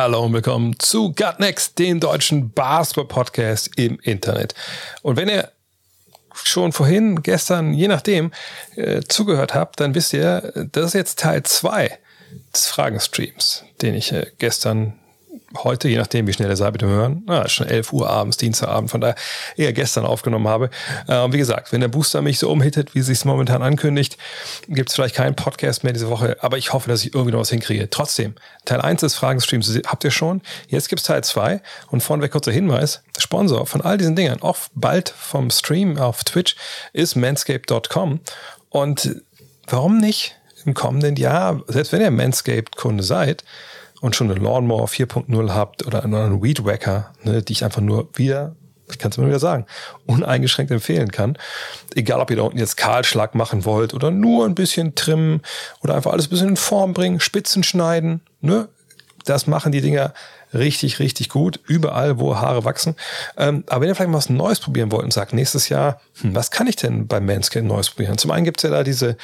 Hallo und willkommen zu Gut Next, dem deutschen Basketball-Podcast im Internet. Und wenn ihr schon vorhin, gestern, je nachdem, äh, zugehört habt, dann wisst ihr, das ist jetzt Teil 2 des Fragenstreams, den ich äh, gestern heute, je nachdem, wie schnell ihr seid mit dem Hören, na, schon 11 Uhr abends, Dienstagabend, von daher eher gestern aufgenommen habe. Und wie gesagt, wenn der Booster mich so umhittet, wie sich es momentan ankündigt, gibt es vielleicht keinen Podcast mehr diese Woche, aber ich hoffe, dass ich irgendwie noch was hinkriege. Trotzdem, Teil 1 des Fragenstreams habt ihr schon. Jetzt gibt es Teil 2 und vorneweg kurzer Hinweis, Sponsor von all diesen Dingern, auch bald vom Stream auf Twitch, ist manscape.com und warum nicht im kommenden Jahr, selbst wenn ihr Manscaped-Kunde seid, und schon eine Lawnmower 4.0 habt oder einen Weed Wacker, ne, die ich einfach nur wieder, ich kann es immer wieder sagen, uneingeschränkt empfehlen kann. Egal, ob ihr da unten jetzt Kahlschlag machen wollt oder nur ein bisschen trimmen oder einfach alles ein bisschen in Form bringen, Spitzen schneiden, ne, das machen die Dinger richtig, richtig gut, überall, wo Haare wachsen. Ähm, aber wenn ihr vielleicht mal was Neues probieren wollt und sagt, nächstes Jahr, hm, was kann ich denn beim Manscaped Neues probieren? Zum einen gibt's ja da diese,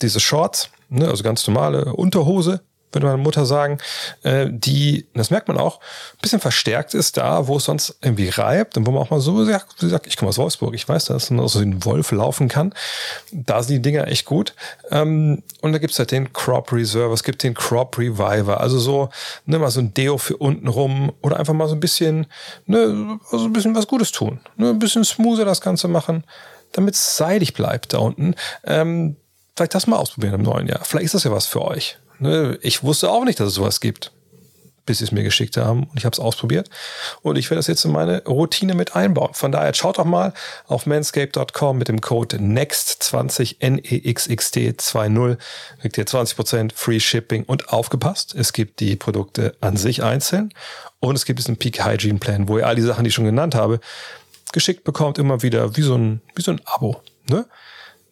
diese Shorts, ne, also ganz normale Unterhose, würde meine Mutter sagen, äh, die, das merkt man auch, ein bisschen verstärkt ist da, wo es sonst irgendwie reibt und wo man auch mal so sagt, sie sagt ich komme aus Wolfsburg, ich weiß, dass man so ein Wolf laufen kann. Da sind die Dinger echt gut. Ähm, und da gibt's halt den Crop Reserve, es gibt den Crop Reviver, also so, ne, mal so ein Deo für unten rum oder einfach mal so ein bisschen, ne, also ein bisschen was Gutes tun. Ne, ein bisschen smoother das Ganze machen, damit es seidig bleibt da unten. Ähm, vielleicht das mal ausprobieren im neuen Jahr. Vielleicht ist das ja was für euch. Ne, ich wusste auch nicht, dass es sowas gibt, bis sie es mir geschickt haben. Und ich habe es ausprobiert. Und ich werde das jetzt in meine Routine mit einbauen. Von daher schaut doch mal auf manscape.com mit dem Code NEXT20 NEXXT20 kriegt ihr 20% Free Shipping und aufgepasst. Es gibt die Produkte an sich einzeln und es gibt diesen Peak Hygiene Plan, wo ihr all die Sachen, die ich schon genannt habe, geschickt bekommt, immer wieder wie so ein, wie so ein Abo. Ne?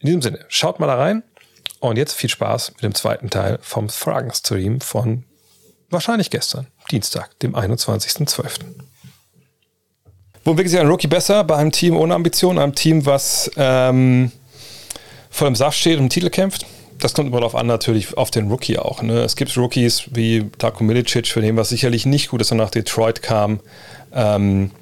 In diesem Sinne, schaut mal da rein. Und jetzt viel Spaß mit dem zweiten Teil vom Fragenstream von wahrscheinlich gestern, Dienstag, dem 21.12. Wo entwickelt sich ein Rookie besser? Bei einem Team ohne Ambition, einem Team, was ähm, voll im Saft steht und um Titel kämpft? Das kommt immer darauf an, natürlich auf den Rookie auch. Ne? Es gibt Rookies wie Darko Milicic, für den was sicherlich nicht gut ist, und nach Detroit kam. Ähm,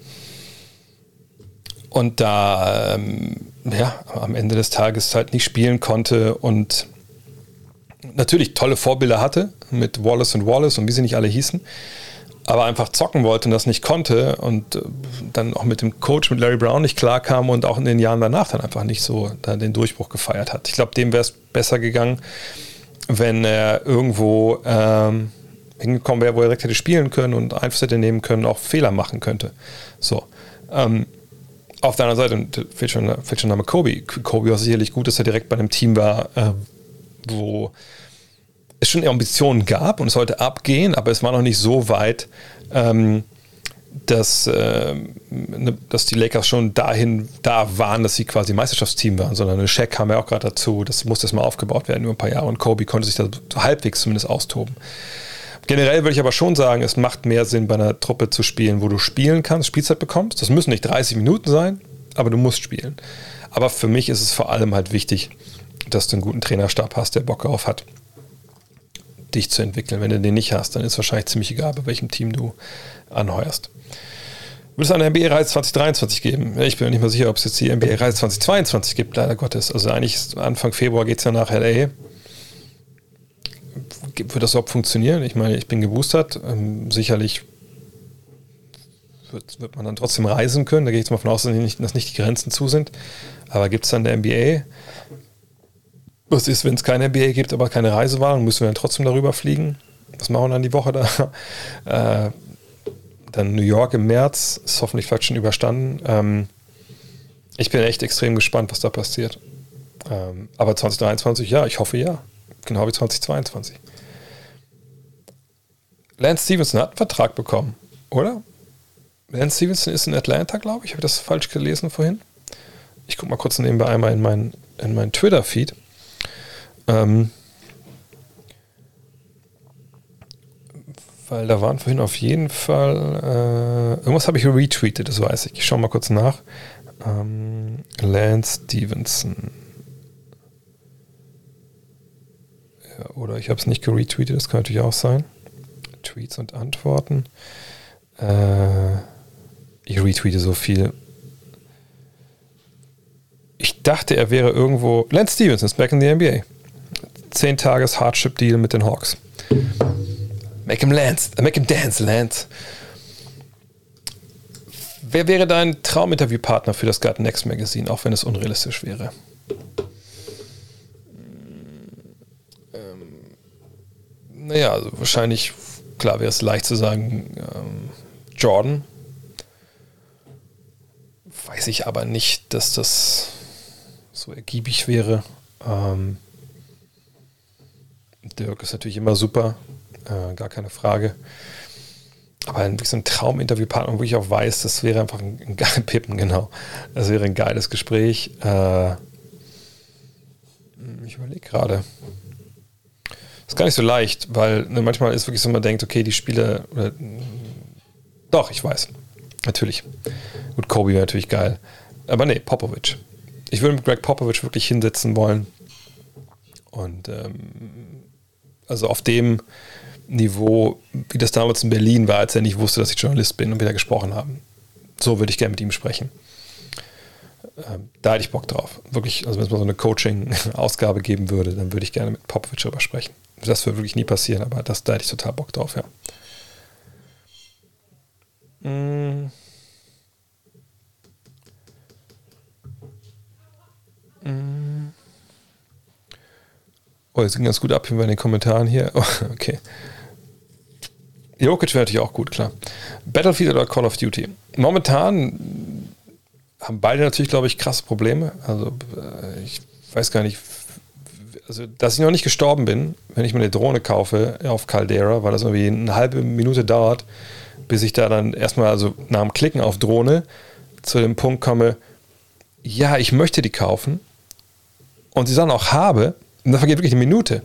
und da ähm, ja, am Ende des Tages halt nicht spielen konnte und natürlich tolle Vorbilder hatte mit Wallace und Wallace und wie sie nicht alle hießen, aber einfach zocken wollte und das nicht konnte und äh, dann auch mit dem Coach, mit Larry Brown nicht klarkam und auch in den Jahren danach dann einfach nicht so den Durchbruch gefeiert hat. Ich glaube, dem wäre es besser gegangen, wenn er irgendwo ähm, hingekommen wäre, wo er direkt hätte spielen können und Einfluss nehmen können, auch Fehler machen könnte. So. Ähm, auf der anderen Seite fehlt schon, fehlt schon der Name Kobe. Kobe war sicherlich gut, dass er direkt bei einem Team war, äh, wo es schon Ambitionen gab und es sollte abgehen, aber es war noch nicht so weit, ähm, dass, äh, ne, dass die Lakers schon dahin da waren, dass sie quasi Meisterschaftsteam waren, sondern eine Shaq kam ja auch gerade dazu. Das musste erstmal aufgebaut werden über ein paar Jahre und Kobe konnte sich da halbwegs zumindest austoben. Generell würde ich aber schon sagen, es macht mehr Sinn, bei einer Truppe zu spielen, wo du spielen kannst, Spielzeit bekommst. Das müssen nicht 30 Minuten sein, aber du musst spielen. Aber für mich ist es vor allem halt wichtig, dass du einen guten Trainerstab hast, der Bock darauf hat, dich zu entwickeln. Wenn du den nicht hast, dann ist es wahrscheinlich ziemlich egal, bei welchem Team du anheuerst. Wird es eine NBA-Reise 2023 geben? Ich bin mir nicht mal sicher, ob es jetzt die NBA-Reise 2022 gibt, leider Gottes. Also eigentlich Anfang Februar geht es ja nach LA. Wird das überhaupt funktionieren? Ich meine, ich bin geboostert. Ähm, sicherlich wird, wird, man dann trotzdem reisen können. Da gehe ich jetzt mal von aus, dass nicht, dass nicht die Grenzen zu sind. Aber gibt es dann der NBA? Was ist, wenn es keine NBA gibt, aber keine Reisewahl? Müssen wir dann trotzdem darüber fliegen? Was machen wir dann die Woche da? Äh, dann New York im März, ist hoffentlich vielleicht schon überstanden. Ähm, ich bin echt extrem gespannt, was da passiert. Ähm, aber 2023, ja, ich hoffe ja. Genau wie 2022. Lance Stevenson hat einen Vertrag bekommen, oder? Lance Stevenson ist in Atlanta, glaube ich. Habe ich das falsch gelesen vorhin? Ich gucke mal kurz nebenbei einmal in meinen in mein Twitter-Feed. Ähm, weil da waren vorhin auf jeden Fall äh, irgendwas habe ich retweetet, das weiß ich. Ich schaue mal kurz nach. Ähm, Lance Stevenson. Ja, oder ich habe es nicht geretweetet, das kann natürlich auch sein. Tweets und Antworten. Äh, ich retweete so viel. Ich dachte, er wäre irgendwo. Lance Stevenson ist back in the NBA. Zehn Tages Hardship Deal mit den Hawks. Make him Lance, make him dance, Lance. Wer wäre dein Trauminterviewpartner für das Gut Next Magazine, auch wenn es unrealistisch wäre? Ähm, naja, also wahrscheinlich, klar wäre es leicht zu sagen, ähm, Jordan. Weiß ich aber nicht, dass das so ergiebig wäre. Ähm, Dirk ist natürlich immer super, äh, gar keine Frage. Aber ein, so Trauminterviewpartner, wo ich auch weiß, das wäre einfach ein, ein geiles Pippen, genau. Das wäre ein geiles Gespräch. Äh, ich überlege gerade. Ist gar nicht so leicht, weil ne, manchmal ist wirklich so, man denkt, okay, die Spiele. Oder, doch, ich weiß. Natürlich. Gut, Kobe wäre natürlich geil. Aber nee, Popovic. Ich würde mit Greg Popovic wirklich hinsetzen wollen. Und ähm, also auf dem Niveau, wie das damals in Berlin war, als er nicht wusste, dass ich Journalist bin und wieder gesprochen haben. So würde ich gerne mit ihm sprechen. Ähm, da hätte ich Bock drauf. Wirklich, also wenn es mal so eine Coaching-Ausgabe geben würde, dann würde ich gerne mit Popovic darüber sprechen. Das würde wirklich nie passieren, aber das, da hätte ich total Bock drauf, ja. Mm. Mm. Oh, jetzt ging ganz gut ab hier bei den Kommentaren hier. Oh, okay. Jokic wäre natürlich auch gut, klar. Battlefield oder Call of Duty? Momentan haben beide natürlich, glaube ich, krasse Probleme. Also äh, ich weiß gar nicht, also dass ich noch nicht gestorben bin, wenn ich mir eine Drohne kaufe auf Caldera, weil das irgendwie eine halbe Minute dauert, bis ich da dann erstmal, also nach dem Klicken auf Drohne, zu dem Punkt komme, ja, ich möchte die kaufen und sie dann auch habe, und dann vergeht wirklich eine Minute.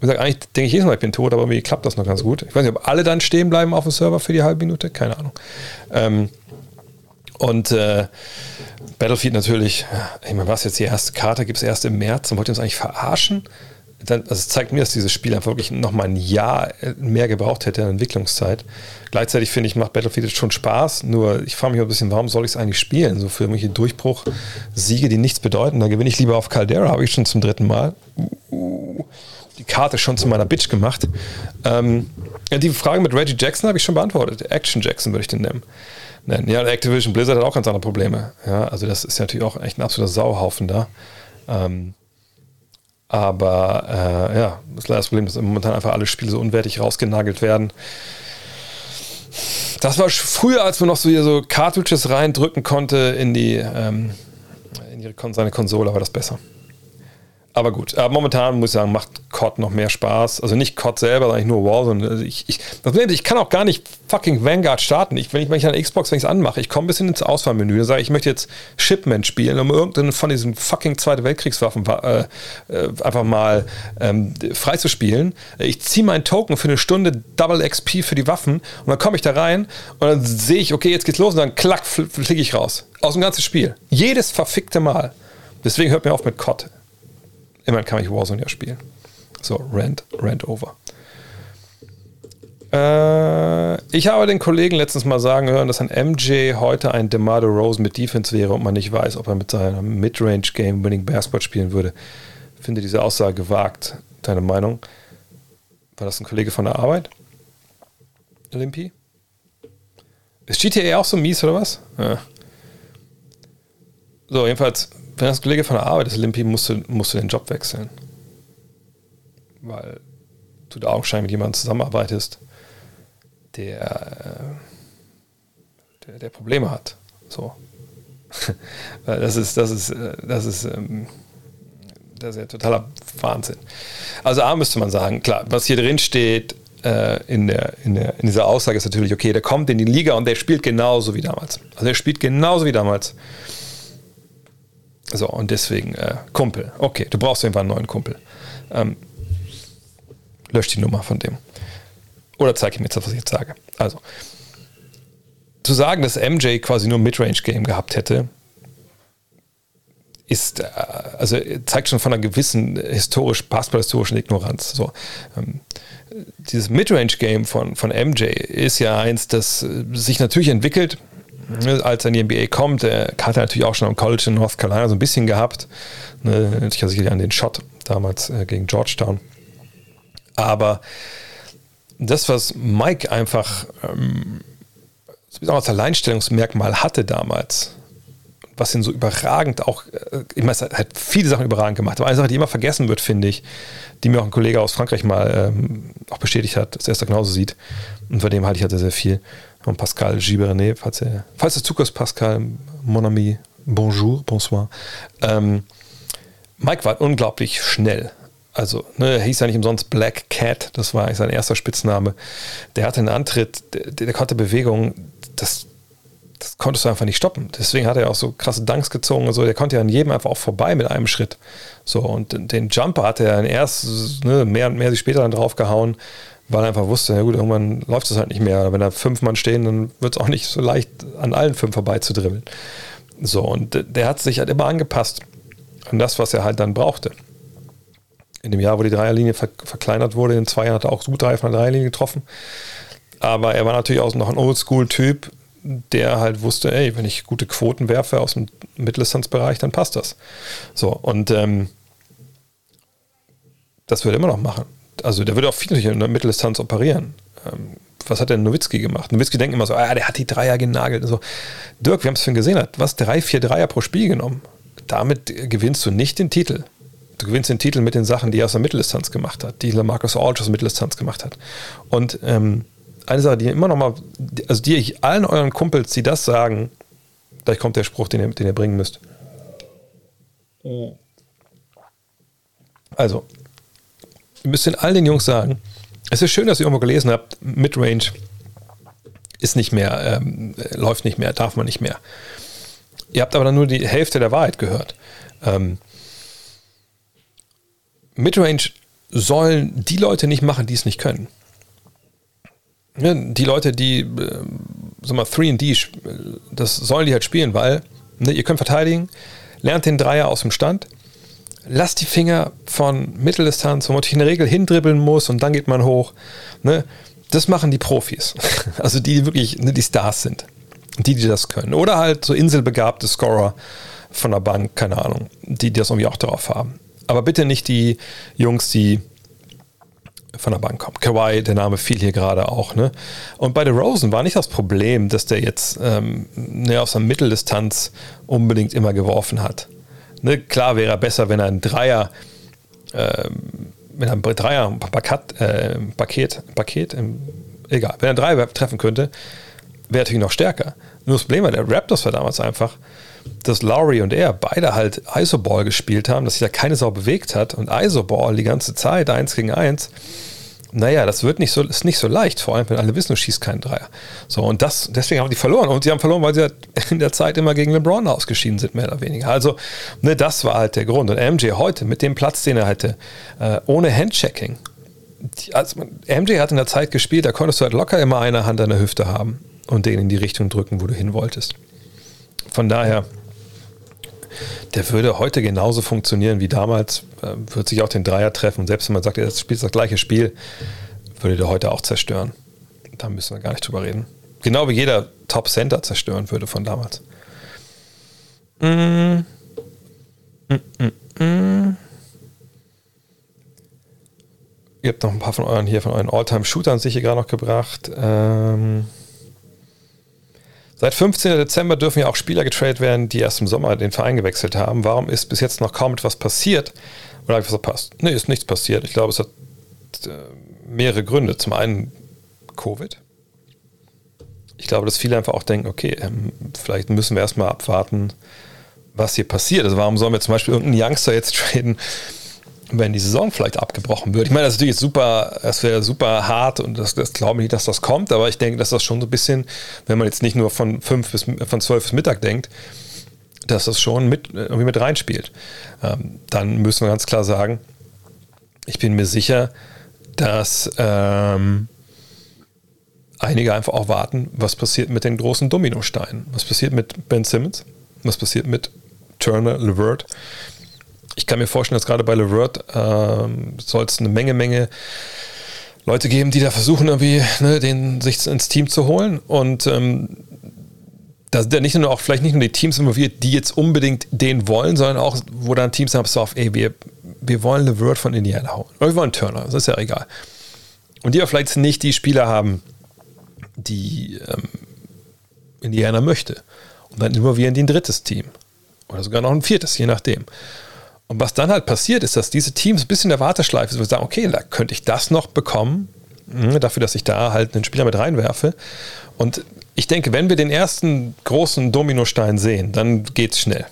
Ich sage, eigentlich denke ich jedes Mal, ich bin tot, aber irgendwie klappt das noch ganz gut. Ich weiß nicht, ob alle dann stehen bleiben auf dem Server für die halbe Minute, keine Ahnung. Ähm, und äh, Battlefield natürlich, ich meine, was jetzt die erste Karte gibt es erst im März und wollt ihr uns eigentlich verarschen? Dann, also es zeigt mir, dass dieses Spiel einfach wirklich nochmal ein Jahr mehr gebraucht hätte in Entwicklungszeit. Gleichzeitig finde ich, macht Battlefield schon Spaß, nur ich frage mich ein bisschen, warum soll ich es eigentlich spielen? So für irgendwelche Durchbruch-Siege, die nichts bedeuten. Da gewinne ich lieber auf Caldera, habe ich schon zum dritten Mal. Uh, die Karte schon zu meiner Bitch gemacht. Ähm, die Frage mit Reggie Jackson habe ich schon beantwortet. Action Jackson würde ich den nennen. Nennen. Ja, Activision Blizzard hat auch ganz andere Probleme. Ja, also das ist natürlich auch echt ein absoluter Sauhaufen da. Ähm, aber äh, ja, das ist leider das Problem, dass momentan einfach alle Spiele so unwertig rausgenagelt werden. Das war früher, als man noch so hier so Cartridges reindrücken konnte in die ähm, in ihre, seine Konsole, war das besser. Aber gut, aber momentan muss ich sagen, macht COD noch mehr Spaß. Also nicht COD selber, sondern nur Warzone. Also ich, ich, das Problem ist, ich kann auch gar nicht fucking Vanguard starten. Ich, wenn ich, wenn an Xbox, wenn ich es anmache, ich komme ein bisschen ins Auswahlmenü, dann sage ich, möchte jetzt Shipment spielen, um irgendeine von diesen fucking Zweite Weltkriegswaffen äh, äh, einfach mal ähm, frei zu spielen. Ich ziehe meinen Token für eine Stunde Double XP für die Waffen und dann komme ich da rein und dann sehe ich, okay, jetzt geht's los und dann klack, fliege ich raus. Aus dem ganzen Spiel. Jedes verfickte Mal. Deswegen hört mir auf mit COD. Immerhin kann ich Warzone ja spielen. So, Rant, Rant over. Äh, ich habe den Kollegen letztens mal sagen hören, dass ein MJ heute ein DeMar Rose mit Defense wäre und man nicht weiß, ob er mit seinem Midrange-Game Winning Basketball spielen würde. Finde diese Aussage gewagt. Deine Meinung? War das ein Kollege von der Arbeit? Olympi? Ist GTA auch so mies oder was? Ja. So, jedenfalls wenn das Kollege von der Arbeit ist, Limpi, musst du, musst du den Job wechseln. Weil du da augenscheinlich mit jemandem zusammenarbeitest, der, äh, der, der Probleme hat. So. das ist, das ist, äh, das ist, ähm, das ist ja totaler Wahnsinn. Also A müsste man sagen, klar, was hier drin steht, äh, in, der, in, der, in dieser Aussage ist natürlich, okay, der kommt in die Liga und der spielt genauso wie damals. Also er spielt genauso wie damals. So, und deswegen, äh, Kumpel. Okay, du brauchst einfach einen neuen Kumpel. Ähm, lösch die Nummer von dem. Oder zeig ihm jetzt, was ich jetzt sage. Also, zu sagen, dass MJ quasi nur Midrange-Game gehabt hätte, ist, äh, also zeigt schon von einer gewissen historisch, basketball-historischen Ignoranz. So, ähm, dieses Midrange-Game von, von MJ ist ja eins, das äh, sich natürlich entwickelt, als er in die NBA kommt. Er hat natürlich auch schon am College in North Carolina so ein bisschen gehabt. Ne, ich erinnere sich an den Shot damals äh, gegen Georgetown. Aber das, was Mike einfach ähm, als Alleinstellungsmerkmal hatte damals, was ihn so überragend auch, äh, ich meine, es hat viele Sachen überragend gemacht, aber eine Sache, die immer vergessen wird, finde ich, die mir auch ein Kollege aus Frankreich mal ähm, auch bestätigt hat, dass er es da genauso sieht. Und von dem halte ich halt sehr, sehr viel. Und Pascal Gibernet, falls, er, falls es Zukunft Pascal, mon ami, bonjour, bonsoir. Ähm, Mike war unglaublich schnell. Also, ne, er hieß ja nicht umsonst Black Cat, das war sein erster Spitzname. Der hatte einen Antritt, der, der konnte Bewegungen, das, das konntest du einfach nicht stoppen. Deswegen hat er auch so krasse Dunks gezogen und so. Der konnte ja an jedem einfach auch vorbei mit einem Schritt. So, und den Jumper hat er erst ne, mehr und mehr sich später dann draufgehauen, weil er einfach wusste, ja gut, irgendwann läuft es halt nicht mehr. Wenn da fünf Mann stehen, dann wird es auch nicht so leicht, an allen fünf vorbei zu dribbeln. So, und der hat sich halt immer angepasst an das, was er halt dann brauchte in dem Jahr, wo die Dreierlinie ver verkleinert wurde, in zwei Jahren hat er auch gut drei von der Dreierlinie getroffen. Aber er war natürlich auch noch ein Oldschool-Typ, der halt wusste, ey, wenn ich gute Quoten werfe aus dem Mitteldistanzbereich, dann passt das. So, und ähm, das würde er immer noch machen. Also der würde auch viel in der Mitteldistanz operieren. Ähm, was hat denn Nowitzki gemacht? Nowitzki denkt immer so, ah, der hat die Dreier genagelt. So. Dirk, wir haben es vorhin gesehen, hat was, drei, vier Dreier pro Spiel genommen. Damit gewinnst du nicht den Titel. Du gewinnst den Titel mit den Sachen, die er aus der Mitteldistanz gemacht hat, die Marcus Aldridge aus der Mitteldistanz gemacht hat. Und ähm, eine Sache, die immer noch mal, also die ich allen euren Kumpels, die das sagen, gleich kommt der Spruch, den ihr, den ihr bringen müsst. Also, ihr müsst den all den Jungs sagen, es ist schön, dass ihr irgendwo gelesen habt, Midrange ist nicht mehr, ähm, läuft nicht mehr, darf man nicht mehr. Ihr habt aber dann nur die Hälfte der Wahrheit gehört. Ähm, Midrange sollen die Leute nicht machen, die es nicht können. Ja, die Leute, die, äh, sag mal, 3D, das sollen die halt spielen, weil ne, ihr könnt verteidigen, lernt den Dreier aus dem Stand, lasst die Finger von Mitteldistanz, wo man in der Regel hindribbeln muss und dann geht man hoch. Ne? Das machen die Profis. Also die, die wirklich ne, die Stars sind. Die, die das können. Oder halt so inselbegabte Scorer von der Bank, keine Ahnung, die, die das irgendwie auch drauf haben. Aber bitte nicht die Jungs, die von der Bank kommen. Kawhi, der Name fiel hier gerade auch. Ne? Und bei The Rosen war nicht das Problem, dass der jetzt ähm, ne, aus der Mitteldistanz unbedingt immer geworfen hat. Ne? Klar wäre er besser, wenn er ein Dreier, äh, wenn er ein Dreier Paket, äh, Paket, Paket ähm, egal, wenn er ein Dreier treffen könnte, wäre natürlich noch stärker. Nur das Problem war, der Raptors war damals einfach, dass Lowry und er beide halt Isoball gespielt haben, dass sich da keine Sau bewegt hat und Isoball die ganze Zeit eins gegen eins. Naja, das wird nicht so, ist nicht so leicht, vor allem wenn alle wissen, du schießt keinen Dreier. So, und das, deswegen haben die verloren. Und sie haben verloren, weil sie halt in der Zeit immer gegen LeBron ausgeschieden sind, mehr oder weniger. Also, ne, das war halt der Grund. Und MJ heute, mit dem Platz, den er hatte, äh, ohne Handchecking, also MJ hat in der Zeit gespielt, da konntest du halt locker immer eine Hand an der Hüfte haben und den in die Richtung drücken, wo du hin wolltest. Von daher, der würde heute genauso funktionieren wie damals, äh, würde sich auch den Dreier treffen. Selbst wenn man sagt, er spielt das gleiche Spiel, würde der heute auch zerstören. Da müssen wir gar nicht drüber reden. Genau wie jeder Top Center zerstören würde von damals. Mm. Mm, mm, mm. Ihr habt noch ein paar von euren hier, von euren All-Time-Shootern sich hier gerade noch gebracht. Ähm Seit 15. Dezember dürfen ja auch Spieler getradet werden, die erst im Sommer den Verein gewechselt haben. Warum ist bis jetzt noch kaum etwas passiert? Oder habe ich was verpasst? Nee, ist nichts passiert. Ich glaube, es hat äh, mehrere Gründe. Zum einen Covid. Ich glaube, dass viele einfach auch denken, okay, ähm, vielleicht müssen wir erstmal abwarten, was hier passiert. Also warum sollen wir zum Beispiel irgendeinen Youngster jetzt traden wenn die Saison vielleicht abgebrochen wird. Ich meine, das ist natürlich super, das wäre super hart und das, das glaube ich nicht, dass das kommt, aber ich denke, dass das schon so ein bisschen, wenn man jetzt nicht nur von fünf bis von zwölf bis Mittag denkt, dass das schon mit, irgendwie mit reinspielt. Ähm, dann müssen wir ganz klar sagen, ich bin mir sicher, dass ähm, einige einfach auch warten, was passiert mit den großen Dominosteinen. Was passiert mit Ben Simmons? Was passiert mit Turner, Levert? Ich kann mir vorstellen, dass gerade bei Levert ähm, soll es eine Menge, Menge Leute geben, die da versuchen, irgendwie ne, den sich ins Team zu holen. Und ähm, da sind ja nicht nur auch vielleicht nicht nur die Teams involviert, die jetzt unbedingt den wollen, sondern auch, wo dann Teams haben, so auf, ey, wir, wir wollen Levert von Indiana holen. Oder wir wollen Turner, das ist ja egal. Und die ja vielleicht nicht die Spieler haben, die ähm, Indiana möchte. Und dann involvieren die ein drittes Team. Oder sogar noch ein viertes, je nachdem. Und was dann halt passiert, ist, dass diese Teams ein bisschen in der Warteschleife sind, sagen, okay, da könnte ich das noch bekommen, hm, dafür, dass ich da halt einen Spieler mit reinwerfe. Und ich denke, wenn wir den ersten großen Dominostein sehen, dann geht es schnell.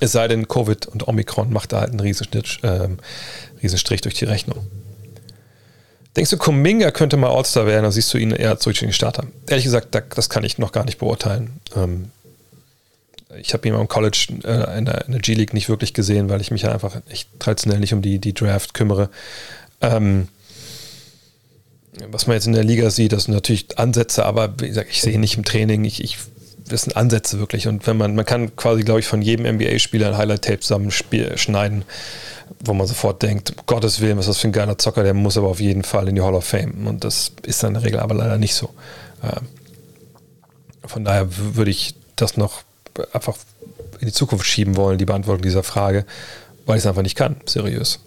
Es sei denn, Covid und Omikron macht da halt einen Riesenstrich, äh, Riesenstrich durch die Rechnung. Denkst du, Kuminga könnte mal All-Star werden, dann siehst du ihn eher zurück in den Starter? Ehrlich gesagt, das kann ich noch gar nicht beurteilen. Ähm, ich habe ihn am College äh, in, der, der G-League nicht wirklich gesehen, weil ich mich ja einfach echt traditionell nicht um die, die Draft kümmere. Ähm, was man jetzt in der Liga sieht, das sind natürlich Ansätze, aber wie gesagt, ich sehe ihn nicht im Training. Ich, ich, das sind Ansätze wirklich. Und wenn man, man kann quasi, glaube ich, von jedem NBA-Spieler ein Highlight-Tape zusammenschneiden, wo man sofort denkt, um Gottes Willen, was ist das für ein geiler Zocker, der muss aber auf jeden Fall in die Hall of Fame. Und das ist dann in der Regel aber leider nicht so. Ähm, von daher würde ich das noch einfach in die Zukunft schieben wollen, die Beantwortung dieser Frage, weil ich es einfach nicht kann, seriös.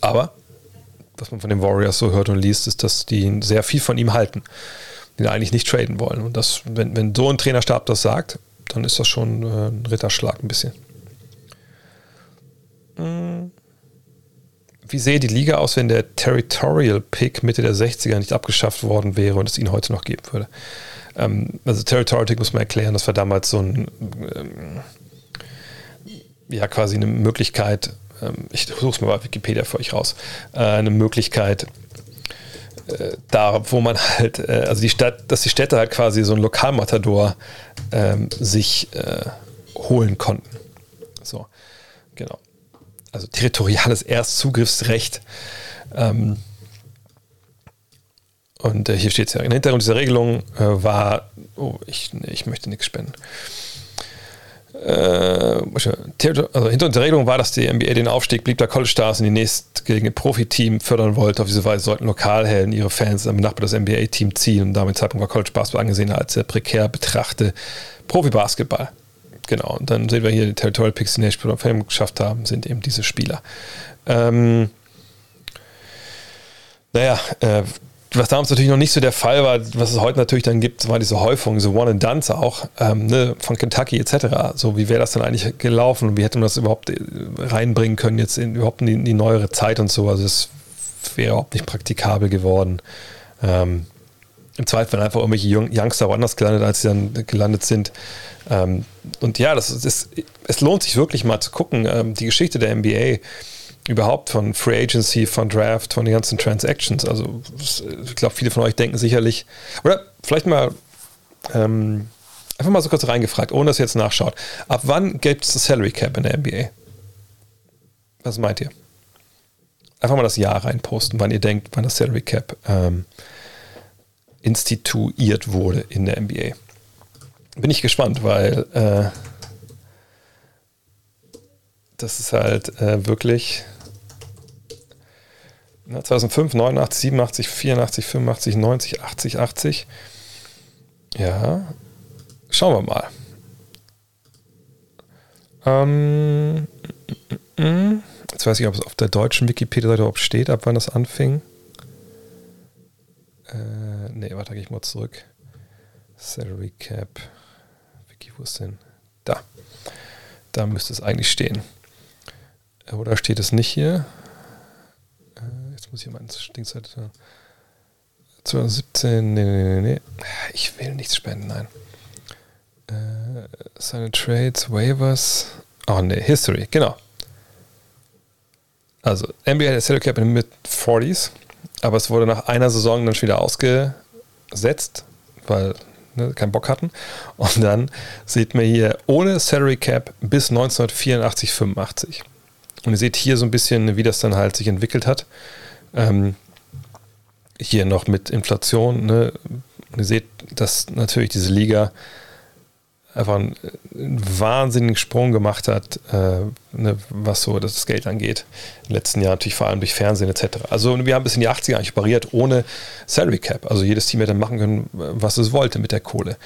Aber, was man von den Warriors so hört und liest, ist, dass die sehr viel von ihm halten, den eigentlich nicht traden wollen. Und das, wenn, wenn so ein Trainerstab das sagt, dann ist das schon äh, ein Ritterschlag ein bisschen. Hm. Wie sähe die Liga aus, wenn der Territorial Pick Mitte der 60er nicht abgeschafft worden wäre und es ihn heute noch geben würde? Ähm, also Territorial muss man erklären, das war damals so ein, ähm, ja quasi eine Möglichkeit, ähm, ich suche es mal bei Wikipedia für euch raus, äh, eine Möglichkeit, äh, da, wo man halt, äh, also die Stadt, dass die Städte halt quasi so ein Lokalmatador ähm, sich äh, holen konnten. So, genau. Also territoriales Erstzugriffsrecht. Ähm, und äh, hier steht es ja, im Hintergrund dieser Regelung äh, war, oh, ich, nee, ich möchte nichts spenden. Äh, also hinter der Regelung war, dass die NBA den Aufstieg blieb der College Stars in die nächstgelegene Profiteam fördern wollte. Auf diese Weise sollten Lokalhelden ihre Fans am Nachbar das NBA-Team ziehen. Und damit Zeitpunkt war College Basketball angesehen als der prekär betrachte Profi-Basketball. Genau, und dann sehen wir hier die Territorial Picks, die of Fame geschafft haben, sind eben diese Spieler. Ähm, naja, äh, was damals natürlich noch nicht so der Fall war, was es heute natürlich dann gibt, war diese Häufung, diese One and Duns auch, ähm, ne, von Kentucky etc. So, wie wäre das dann eigentlich gelaufen und wie hätte man das überhaupt äh, reinbringen können, jetzt in, überhaupt in die, in die neuere Zeit und so. Also, es wäre überhaupt nicht praktikabel geworden. Ähm, Im Zweifel einfach irgendwelche Youngster woanders gelandet, als sie dann gelandet sind. Ähm, und ja, das ist, es lohnt sich wirklich mal zu gucken, ähm, die Geschichte der NBA überhaupt von Free Agency, von Draft, von den ganzen Transactions. Also ich glaube, viele von euch denken sicherlich, oder vielleicht mal ähm, einfach mal so kurz reingefragt, ohne dass ihr jetzt nachschaut. Ab wann gibt es das Salary Cap in der NBA? Was meint ihr? Einfach mal das Jahr reinposten, wann ihr denkt, wann das Salary Cap ähm, instituiert wurde in der NBA. Bin ich gespannt, weil äh, das ist halt äh, wirklich 2005, 89, 87, 84, 85, 90, 80, 80. Ja, schauen wir mal. Ähm, jetzt weiß ich, ob es auf der deutschen Wikipedia-Seite überhaupt steht, ab wann das anfing. Äh, ne, warte, gehe ich mal zurück. Salary Cap. Wiki, wo ist denn? Da. Da müsste es eigentlich stehen. Oder steht es nicht hier? Jetzt muss ich mal ins Dingzeit. 2017, nee, nee, nee, nee. Ich will nichts spenden, nein. Äh, seine Trades, Waivers. Oh, nee, History, genau. Also, NBA hat Salary Cap in mit 40s, aber es wurde nach einer Saison dann schon wieder ausgesetzt, weil ne, keinen Bock hatten. Und dann sieht man hier ohne Salary Cap bis 1984, 85. Und ihr seht hier so ein bisschen, wie das dann halt sich entwickelt hat. Ähm, hier noch mit Inflation. Ne? Ihr seht, dass natürlich diese Liga einfach einen, einen wahnsinnigen Sprung gemacht hat, äh, ne, was so das Geld angeht. Im letzten Jahr natürlich vor allem durch Fernsehen etc. Also wir haben bis in die 80er eigentlich operiert ohne Salary Cap. Also jedes Team hätte machen können, was es wollte mit der Kohle.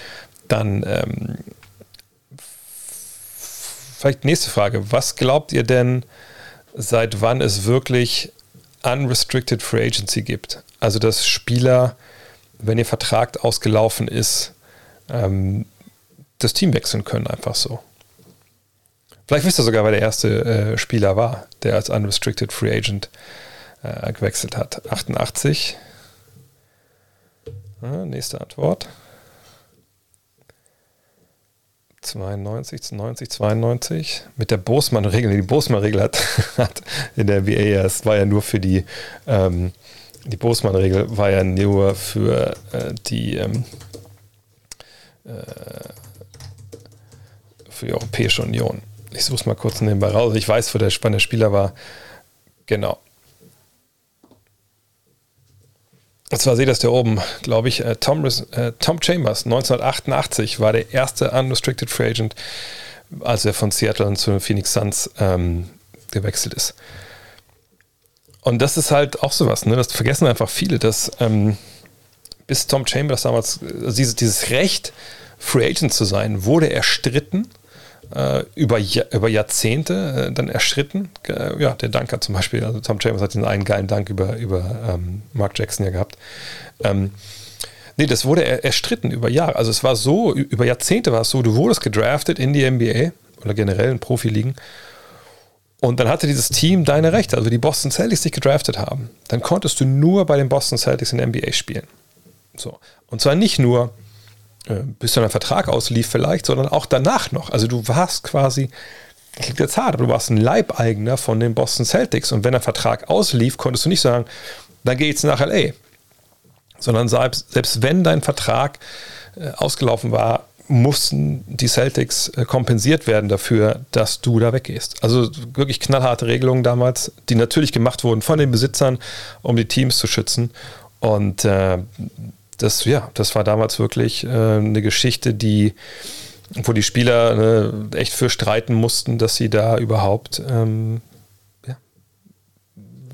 Dann ähm, vielleicht nächste Frage. Was glaubt ihr denn, seit wann es wirklich Unrestricted Free Agency gibt? Also dass Spieler, wenn ihr Vertrag ausgelaufen ist, ähm, das Team wechseln können, einfach so. Vielleicht wisst ihr sogar, wer der erste äh, Spieler war, der als Unrestricted Free Agent äh, gewechselt hat. 88. Ja, nächste Antwort. 92, 90, 92. Mit der Bosman-Regel. Die Bosman-Regel hat, hat in der NBA, es war ja nur für die, ähm, die Bosman-Regel war ja nur für äh, die, ähm, äh, für die Europäische Union. Ich suche es mal kurz nebenbei raus. Ich weiß, wo der spannende Spieler war. Genau. Und zwar seht ihr das da oben, glaube ich. Äh, Tom, äh, Tom Chambers, 1988, war der erste Unrestricted Free Agent, als er von Seattle zu den Phoenix Suns ähm, gewechselt ist. Und das ist halt auch sowas, ne? das vergessen einfach viele, dass ähm, bis Tom Chambers damals, also dieses, dieses Recht, Free Agent zu sein, wurde erstritten äh, über, über Jahrzehnte äh, dann erschritten. Äh, ja, der Dank hat zum Beispiel, also Tom Chambers hat diesen einen geilen Dank über, über ähm, Mark Jackson ja gehabt. Ähm, nee, das wurde er, erstritten über Jahre. Also es war so, über Jahrzehnte war es so, du wurdest gedraftet in die NBA oder generell in Profiligen. Und dann hatte dieses Team deine Rechte, also die Boston Celtics dich gedraftet haben. Dann konntest du nur bei den Boston Celtics in der NBA spielen. So. Und zwar nicht nur bis dann ein Vertrag auslief vielleicht, sondern auch danach noch. Also du warst quasi, klingt jetzt hart, aber du warst ein Leibeigener von den Boston Celtics und wenn der Vertrag auslief, konntest du nicht sagen, dann gehe ich nach LA. Sondern selbst, selbst wenn dein Vertrag äh, ausgelaufen war, mussten die Celtics äh, kompensiert werden dafür, dass du da weggehst. Also wirklich knallharte Regelungen damals, die natürlich gemacht wurden von den Besitzern, um die Teams zu schützen. Und äh, das, ja, das war damals wirklich äh, eine Geschichte, die, wo die Spieler ne, echt für streiten mussten, dass sie da überhaupt ähm, ja,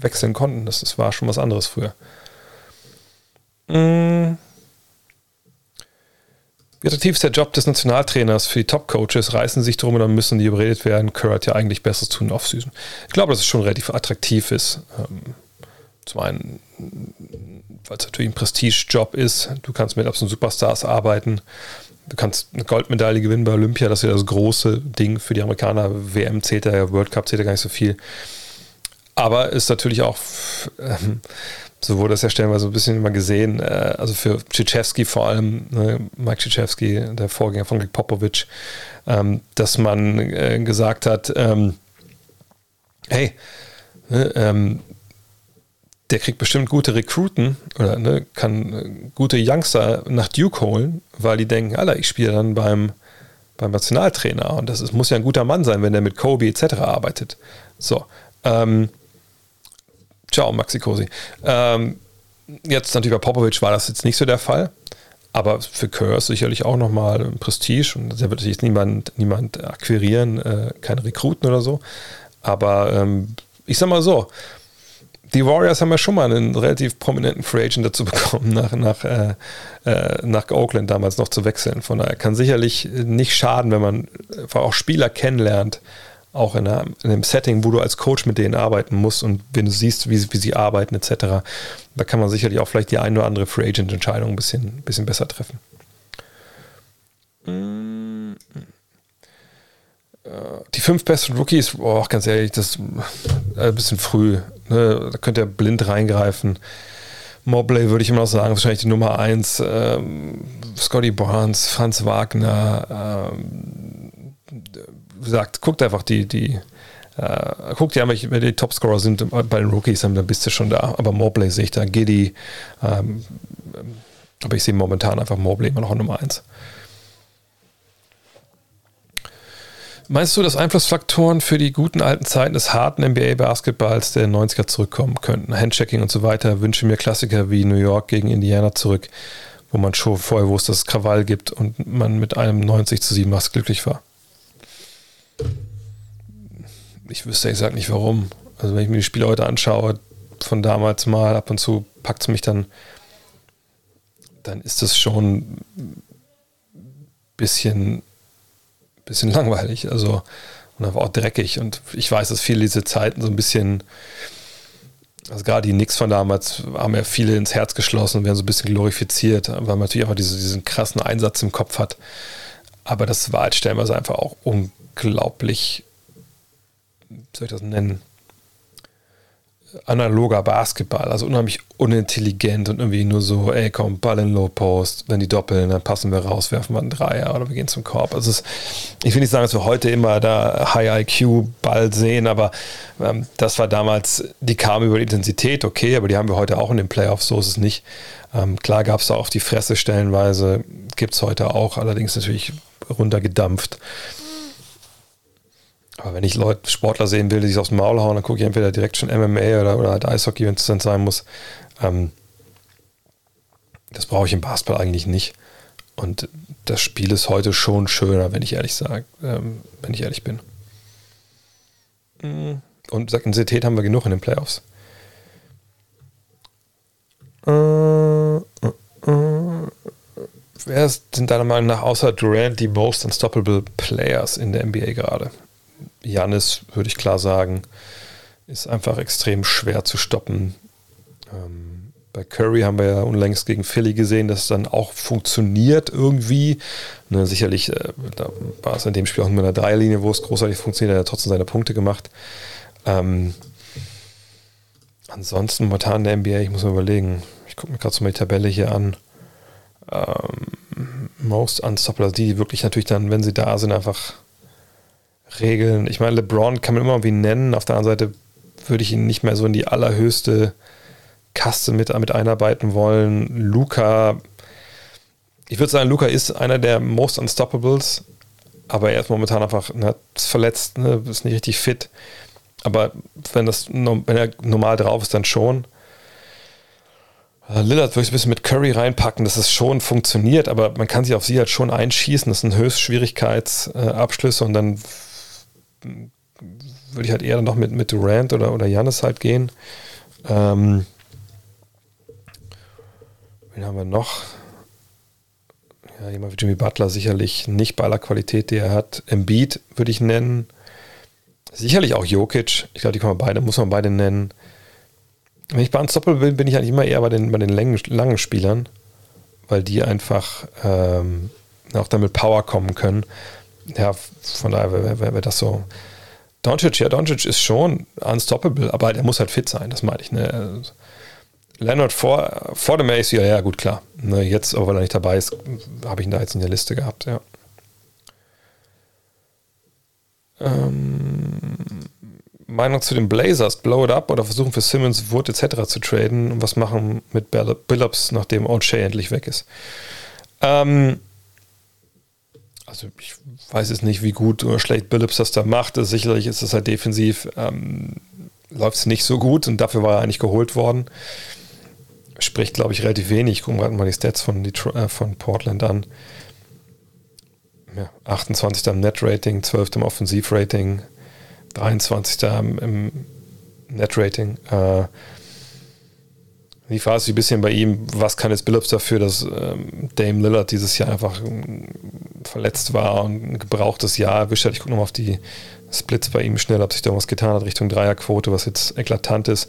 wechseln konnten. Das, das war schon was anderes früher. Mm. Wie attraktiv ist der Job des Nationaltrainers für die Top-Coaches? Reißen sich drum und dann müssen die überredet werden. Kerr hat ja eigentlich Besseres tun off-season. Ich glaube, dass es schon relativ attraktiv ist. Ähm, zum einen weil es natürlich ein Prestige-Job ist. Du kannst mit absoluten Superstars arbeiten. Du kannst eine Goldmedaille gewinnen bei Olympia. Das ist ja das große Ding für die Amerikaner. WM zählt ja, World Cup zählt ja gar nicht so viel. Aber ist natürlich auch, ähm, so wurde das ja stellenweise ein bisschen immer gesehen, äh, also für Krzyzewski vor allem, ne, Mike Krzyzewski, der Vorgänger von Greg Popovich, ähm, dass man äh, gesagt hat, ähm, hey, ne, ähm, der kriegt bestimmt gute Rekruten oder ne, kann äh, gute Youngster nach Duke holen, weil die denken, Alter, ich spiele dann beim, beim Nationaltrainer und das ist, muss ja ein guter Mann sein, wenn der mit Kobe etc. arbeitet. So. Ähm, ciao, Maxi Cosi. Ähm, jetzt natürlich bei Popovic war das jetzt nicht so der Fall, aber für Kerr sicherlich auch nochmal Prestige und da wird sich jetzt niemand, niemand akquirieren, äh, keine Rekruten oder so. Aber ähm, ich sag mal so, die Warriors haben ja schon mal einen relativ prominenten Free Agent dazu bekommen, nach, nach, äh, äh, nach Oakland damals noch zu wechseln. Von daher kann sicherlich nicht schaden, wenn man auch Spieler kennenlernt, auch in, einer, in, einem Setting, wo du als Coach mit denen arbeiten musst und wenn du siehst, wie, wie sie arbeiten etc., da kann man sicherlich auch vielleicht die eine oder andere Free Agent-Entscheidung ein bisschen, bisschen besser treffen. Mm. Die fünf besten Rookies, oh, ganz ehrlich, das ist ein bisschen früh. Ne? Da könnt ihr blind reingreifen. Mobley würde ich immer noch sagen, wahrscheinlich die Nummer eins. Ähm, Scotty Barnes, Franz Wagner. Ähm, gesagt, guckt einfach die, die Äh, guck dir an, wenn die Topscorer sind bei den Rookies, dann bist du schon da. Aber Mobley sehe ich da, Giddy. Ähm, aber ich sehe momentan einfach Mobley immer noch Nummer 1. Meinst du, dass Einflussfaktoren für die guten alten Zeiten des harten NBA-Basketballs der 90er zurückkommen könnten? Handchecking und so weiter. Wünsche mir Klassiker wie New York gegen Indiana zurück, wo man schon vorher wusste, dass es Krawall gibt und man mit einem 90 zu 7 was glücklich war. Ich wüsste exakt nicht warum. Also wenn ich mir die Spiele heute anschaue, von damals mal, ab und zu packt es mich dann, dann ist das schon ein bisschen bisschen langweilig. Also und einfach auch dreckig. Und ich weiß, dass viele diese Zeiten so ein bisschen, also gerade die Knicks von damals haben ja viele ins Herz geschlossen und werden so ein bisschen glorifiziert, weil man natürlich einfach diese, diesen krassen Einsatz im Kopf hat. Aber das war halt stellenweise einfach auch unglaublich, wie soll ich das nennen? Analoger Basketball, also unheimlich unintelligent und irgendwie nur so, ey komm, Ball in Low Post, wenn die doppeln, dann passen wir raus, werfen wir einen Dreier oder wir gehen zum Korb. Also es, ich will nicht sagen, dass wir heute immer da High IQ Ball sehen, aber ähm, das war damals, die kamen über die Intensität, okay, aber die haben wir heute auch in den Playoffs, so ist es nicht. Ähm, klar gab es da auf die Fresse stellenweise, gibt es heute auch, allerdings natürlich runtergedampft. Aber wenn ich Leute, Sportler sehen will, die sich aufs Maul hauen, dann gucke ich entweder direkt schon MMA oder, oder halt Eishockey, wenn es dann sein muss. Ähm, das brauche ich im Basketball eigentlich nicht. Und das Spiel ist heute schon schöner, wenn ich ehrlich sage, ähm, wenn ich ehrlich bin. Mm. Und Intensität haben wir genug in den Playoffs. Äh, äh, äh. Wer sind deiner Meinung nach außer Durant die most unstoppable Players in der NBA gerade? Janis, würde ich klar sagen, ist einfach extrem schwer zu stoppen. Ähm, bei Curry haben wir ja unlängst gegen Philly gesehen, dass es dann auch funktioniert irgendwie. Ne, sicherlich, äh, war es in dem Spiel auch nur in der Dreierlinie, wo es großartig funktioniert, er hat trotzdem seine Punkte gemacht. Ähm, ansonsten momentan in der NBA, ich muss mal überlegen, ich gucke mir gerade so die Tabelle hier an. Ähm, most Unstoppable, die wirklich natürlich dann, wenn sie da sind, einfach Regeln. Ich meine, LeBron kann man immer irgendwie nennen. Auf der anderen Seite würde ich ihn nicht mehr so in die allerhöchste Kaste mit, mit einarbeiten wollen. Luca, ich würde sagen, Luca ist einer der Most Unstoppables, aber er ist momentan einfach ne, verletzt, ne, ist nicht richtig fit. Aber wenn, das, wenn er normal drauf ist, dann schon. Äh, Lillard würde ich ein bisschen mit Curry reinpacken, dass es schon funktioniert, aber man kann sich auf sie halt schon einschießen. Das sind Höchstschwierigkeitsabschlüsse und dann würde ich halt eher noch mit, mit Durant oder, oder Janis halt gehen. Ähm, wen haben wir noch? Ja, jemand wie Jimmy Butler sicherlich nicht bei aller Qualität, die er hat. Embiid würde ich nennen. Sicherlich auch Jokic. Ich glaube, die kann man beide, muss man beide nennen. Wenn ich bei Unstoppable bin, bin ich eigentlich immer eher bei den, bei den langen, langen Spielern, weil die einfach ähm, auch damit Power kommen können ja, von daher wäre wär, wär das so. Doncic, ja, Doncic ist schon unstoppable, aber er muss halt fit sein, das meine ich. Ne? Also, Leonard vor, vor dem ACL, ja, gut, klar. Ne, jetzt, aber weil er nicht dabei ist, habe ich ihn da jetzt in der Liste gehabt, ja. Ähm, Meinung zu den Blazers, blow it up oder versuchen für Simmons, Wood etc. zu traden und was machen mit Billups, nachdem O'Shea endlich weg ist. Ähm, also ich weiß jetzt nicht, wie gut oder schlecht Billups das da macht. Also sicherlich ist es halt defensiv, ähm, läuft es nicht so gut und dafür war er eigentlich geholt worden. Spricht, glaube ich, relativ wenig. Ich gucke gerade mal die Stats von, Detroit, äh, von Portland an. Ja, 28. im Net-Rating, 12. im Offensiv-Rating, 23. im Net-Rating. Äh, die Frage ist ein bisschen bei ihm, was kann jetzt Billups dafür, dass ähm, Dame Lillard dieses Jahr einfach ähm, verletzt war und ein gebrauchtes Jahr erwischt hat. Ich gucke nochmal auf die Splits bei ihm schnell, ob sich da was getan hat Richtung Dreierquote, was jetzt eklatant ist.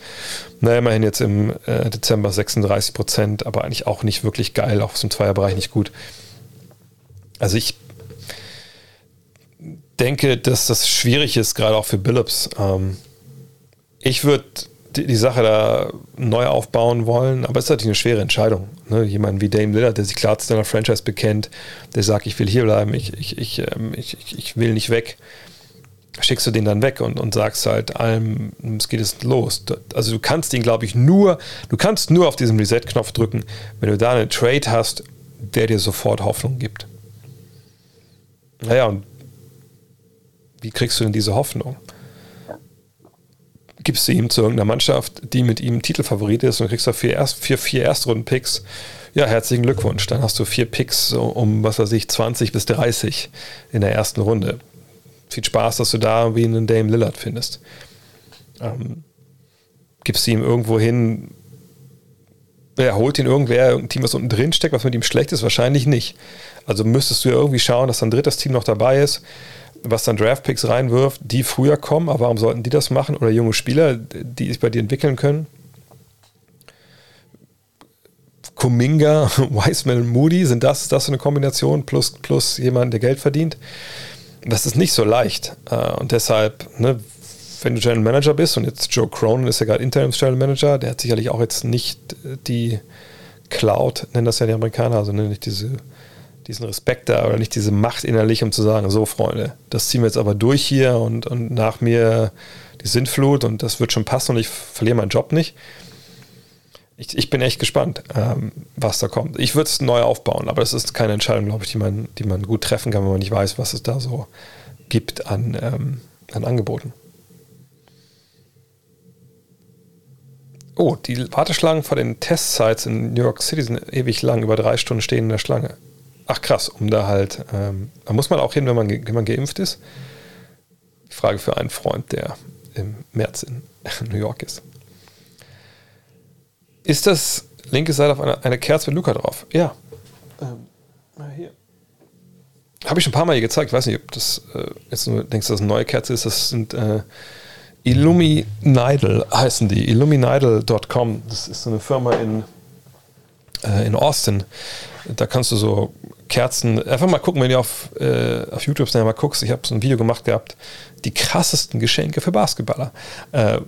Naja, immerhin jetzt im äh, Dezember 36 Prozent, aber eigentlich auch nicht wirklich geil, auch aus dem Zweierbereich nicht gut. Also ich denke, dass das schwierig ist, gerade auch für Billups. Ähm, ich würde die, die, Sache da neu aufbauen wollen, aber es ist natürlich eine schwere Entscheidung. Ne? Jemand wie Dame Lillard, der sich klar zu seiner Franchise bekennt, der sagt, ich will hier bleiben, ich, ich, ich, ähm, ich, ich will nicht weg. schickst du den dann weg und, und sagst halt allem, es geht jetzt los. Also du kannst ihn, glaube ich, nur, du kannst nur auf diesen Reset-Knopf drücken, wenn du da einen Trade hast, der dir sofort Hoffnung gibt. Naja, und wie kriegst du denn diese Hoffnung? Gibst du ihm zu irgendeiner Mannschaft, die mit ihm Titelfavorit ist und kriegst da vier, Erst, vier, vier Erstrunden-Picks. Ja, herzlichen Glückwunsch. Dann hast du vier Picks um, was weiß ich, 20 bis 30 in der ersten Runde. Viel Spaß, dass du da wie einen Dame Lillard findest. Ähm, gibst du ihm irgendwo hin, er holt ihn irgendwer, irgendein Team, was unten drin steckt, was mit ihm schlecht ist? Wahrscheinlich nicht. Also müsstest du ja irgendwie schauen, dass ein drittes Team noch dabei ist, was dann Draftpicks reinwirft, die früher kommen, aber warum sollten die das machen? Oder junge Spieler, die sich bei dir entwickeln können? Kuminga, Wiseman und Moody, sind das, das so eine Kombination plus, plus jemand, der Geld verdient? Das ist nicht so leicht. Äh, und deshalb, ne, wenn du General Manager bist, und jetzt Joe Cronin ist ja gerade Interims General Manager, der hat sicherlich auch jetzt nicht die Cloud, nennen das ja die Amerikaner, also nicht diese diesen Respekt da oder nicht diese Macht innerlich, um zu sagen, so Freunde, das ziehen wir jetzt aber durch hier und, und nach mir die Sintflut und das wird schon passen und ich verliere meinen Job nicht. Ich, ich bin echt gespannt, ähm, was da kommt. Ich würde es neu aufbauen, aber das ist keine Entscheidung, glaube ich, die man, die man gut treffen kann, wenn man nicht weiß, was es da so gibt an, ähm, an Angeboten. Oh, die Warteschlangen vor den Testsites in New York City sind ewig lang, über drei Stunden stehen in der Schlange. Ach krass, um da halt, ähm, da muss man auch hin, wenn man, wenn man geimpft ist. Frage für einen Freund, der im März in New York ist. Ist das linke Seite auf einer eine Kerze mit Luca drauf? Ja. Ähm, hier. Habe ich schon ein paar Mal hier gezeigt. Ich weiß nicht, ob das äh, jetzt nur denkst, dass das eine neue Kerze ist. Das sind äh, Illuminidal heißen die. Illuminidal.com. Das ist so eine Firma in, äh, in Austin. Da kannst du so Kerzen, einfach mal gucken, wenn du auf, äh, auf YouTube mal guckst. Ich habe so ein Video gemacht gehabt, die krassesten Geschenke für Basketballer. Äh,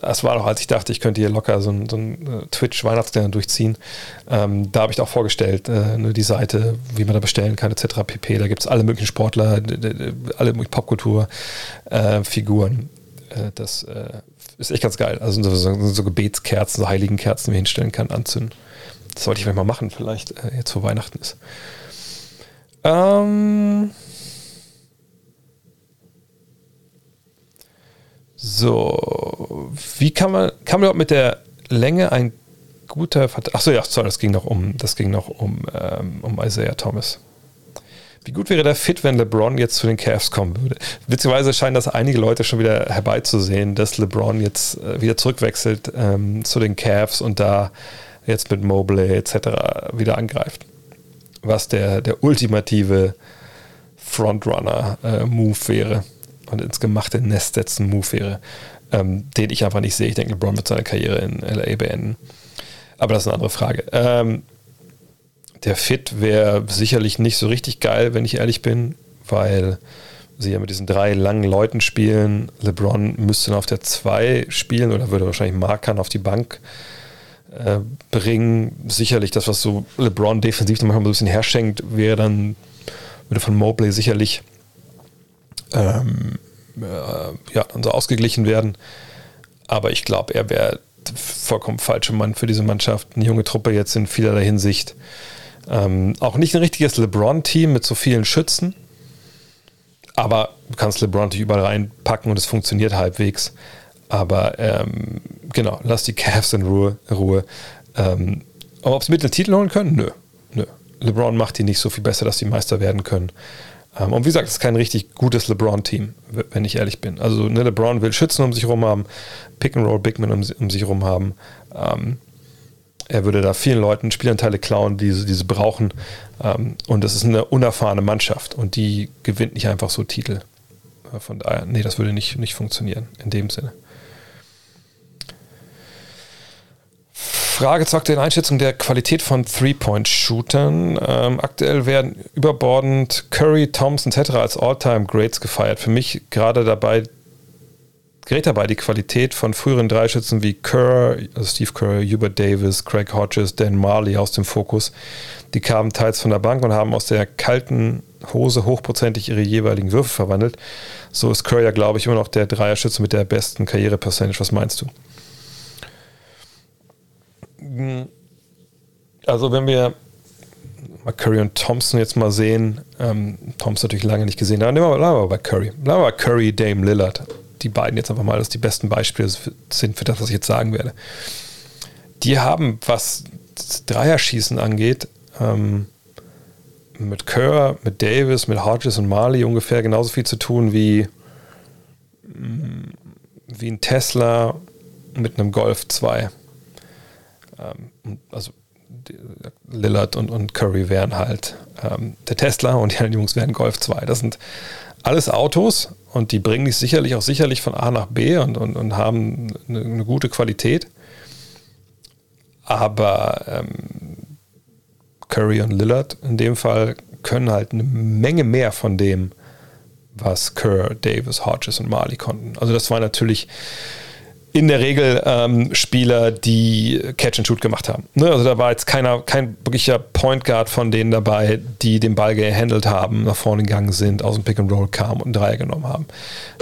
das war doch, als ich dachte, ich könnte hier locker so ein, so ein äh, Twitch-Weihnachtskalender durchziehen. Ähm, da habe ich auch vorgestellt, äh, nur die Seite, wie man da bestellen kann, etc. pp. Da gibt es alle möglichen Sportler, alle möglichen Popkultur-Figuren. Äh, das äh, ist echt ganz geil. Also so, so, so Gebetskerzen, so Heiligenkerzen, die man hinstellen kann, anzünden. Das sollte ich vielleicht mal machen, vielleicht äh, jetzt vor Weihnachten ist. Ähm so, wie kann man, kann man mit der Länge ein guter Vertrag, achso, ja, sorry, das ging noch um, das ging noch um, ähm, um Isaiah Thomas. Wie gut wäre der Fit, wenn LeBron jetzt zu den Cavs kommen würde? Witzigerweise scheinen das einige Leute schon wieder herbeizusehen, dass LeBron jetzt äh, wieder zurückwechselt ähm, zu den Cavs und da jetzt mit Mobley etc. wieder angreift was der, der ultimative Frontrunner-Move äh, wäre und ins gemachte Nest setzen Move wäre, ähm, den ich einfach nicht sehe. Ich denke, LeBron wird seine Karriere in LA beenden. Aber das ist eine andere Frage. Ähm, der Fit wäre sicherlich nicht so richtig geil, wenn ich ehrlich bin, weil sie ja mit diesen drei langen Leuten spielen. LeBron müsste dann auf der 2 spielen oder würde wahrscheinlich Markern auf die Bank äh, bringen. Sicherlich das, was so LeBron defensiv manchmal so ein bisschen herschenkt, wäre dann, würde von Mobley sicherlich ähm, äh, ja, dann so ausgeglichen werden. Aber ich glaube, er wäre vollkommen falscher Mann für diese Mannschaft. Eine junge Truppe jetzt in vielerlei Hinsicht. Ähm, auch nicht ein richtiges LeBron-Team mit so vielen Schützen. Aber du kannst LeBron natürlich überall reinpacken und es funktioniert halbwegs. Aber ähm, genau, lass die Cavs in Ruhe. Ruhe. Ähm, aber ob sie mit den Titel holen können? Nö. Nö. LeBron macht die nicht so viel besser, dass sie Meister werden können. Ähm, und wie gesagt, es ist kein richtig gutes LeBron-Team, wenn ich ehrlich bin. Also ne, LeBron will Schützen um sich herum haben, Pick-and-Roll, Bigman um, um sich herum haben. Ähm, er würde da vielen Leuten Spielanteile klauen, die, die sie brauchen. Ähm, und das ist eine unerfahrene Mannschaft und die gewinnt nicht einfach so Titel. Äh, von daher, nee, das würde nicht, nicht funktionieren in dem Sinne. Frage zur aktuellen Einschätzung der Qualität von Three-Point-Shootern. Ähm, aktuell werden überbordend Curry, Thompson etc. als All-Time-Greats gefeiert. Für mich gerade dabei gerät dabei die Qualität von früheren Dreischützen wie Kerr, also Steve Kerr, Hubert Davis, Craig Hodges, Dan Marley aus dem Fokus. Die kamen teils von der Bank und haben aus der kalten Hose hochprozentig ihre jeweiligen Würfe verwandelt. So ist Kerr ja, glaube ich, immer noch der Dreierschütze mit der besten Karriere-Percentage. Was meinst du? Also, wenn wir mal Curry und Thompson jetzt mal sehen, ähm, Thompson natürlich lange nicht gesehen, aber nehmen wir mal bei Curry. Bleiben wir bei Curry, Dame Lillard. Die beiden jetzt einfach mal, dass die besten Beispiele sind für das, was ich jetzt sagen werde. Die haben, was das Dreierschießen angeht, ähm, mit Kerr, mit Davis, mit Hodges und Marley ungefähr genauso viel zu tun wie, mm, wie ein Tesla mit einem Golf 2. Ähm, also Lillard und, und Curry wären halt ähm, der Tesla und die anderen Jungs wären Golf 2. Das sind alles Autos und die bringen dich sicherlich auch sicherlich von A nach B und, und, und haben eine, eine gute Qualität. Aber ähm, Curry und Lillard in dem Fall können halt eine Menge mehr von dem, was Kerr, Davis, Hodges und Marley konnten. Also das war natürlich in der Regel ähm, Spieler, die Catch and Shoot gemacht haben. Ne? Also da war jetzt keiner, kein wirklicher Point Guard von denen dabei, die den Ball gehandelt haben, nach vorne gegangen sind, aus dem Pick and Roll kamen und einen Dreier genommen haben.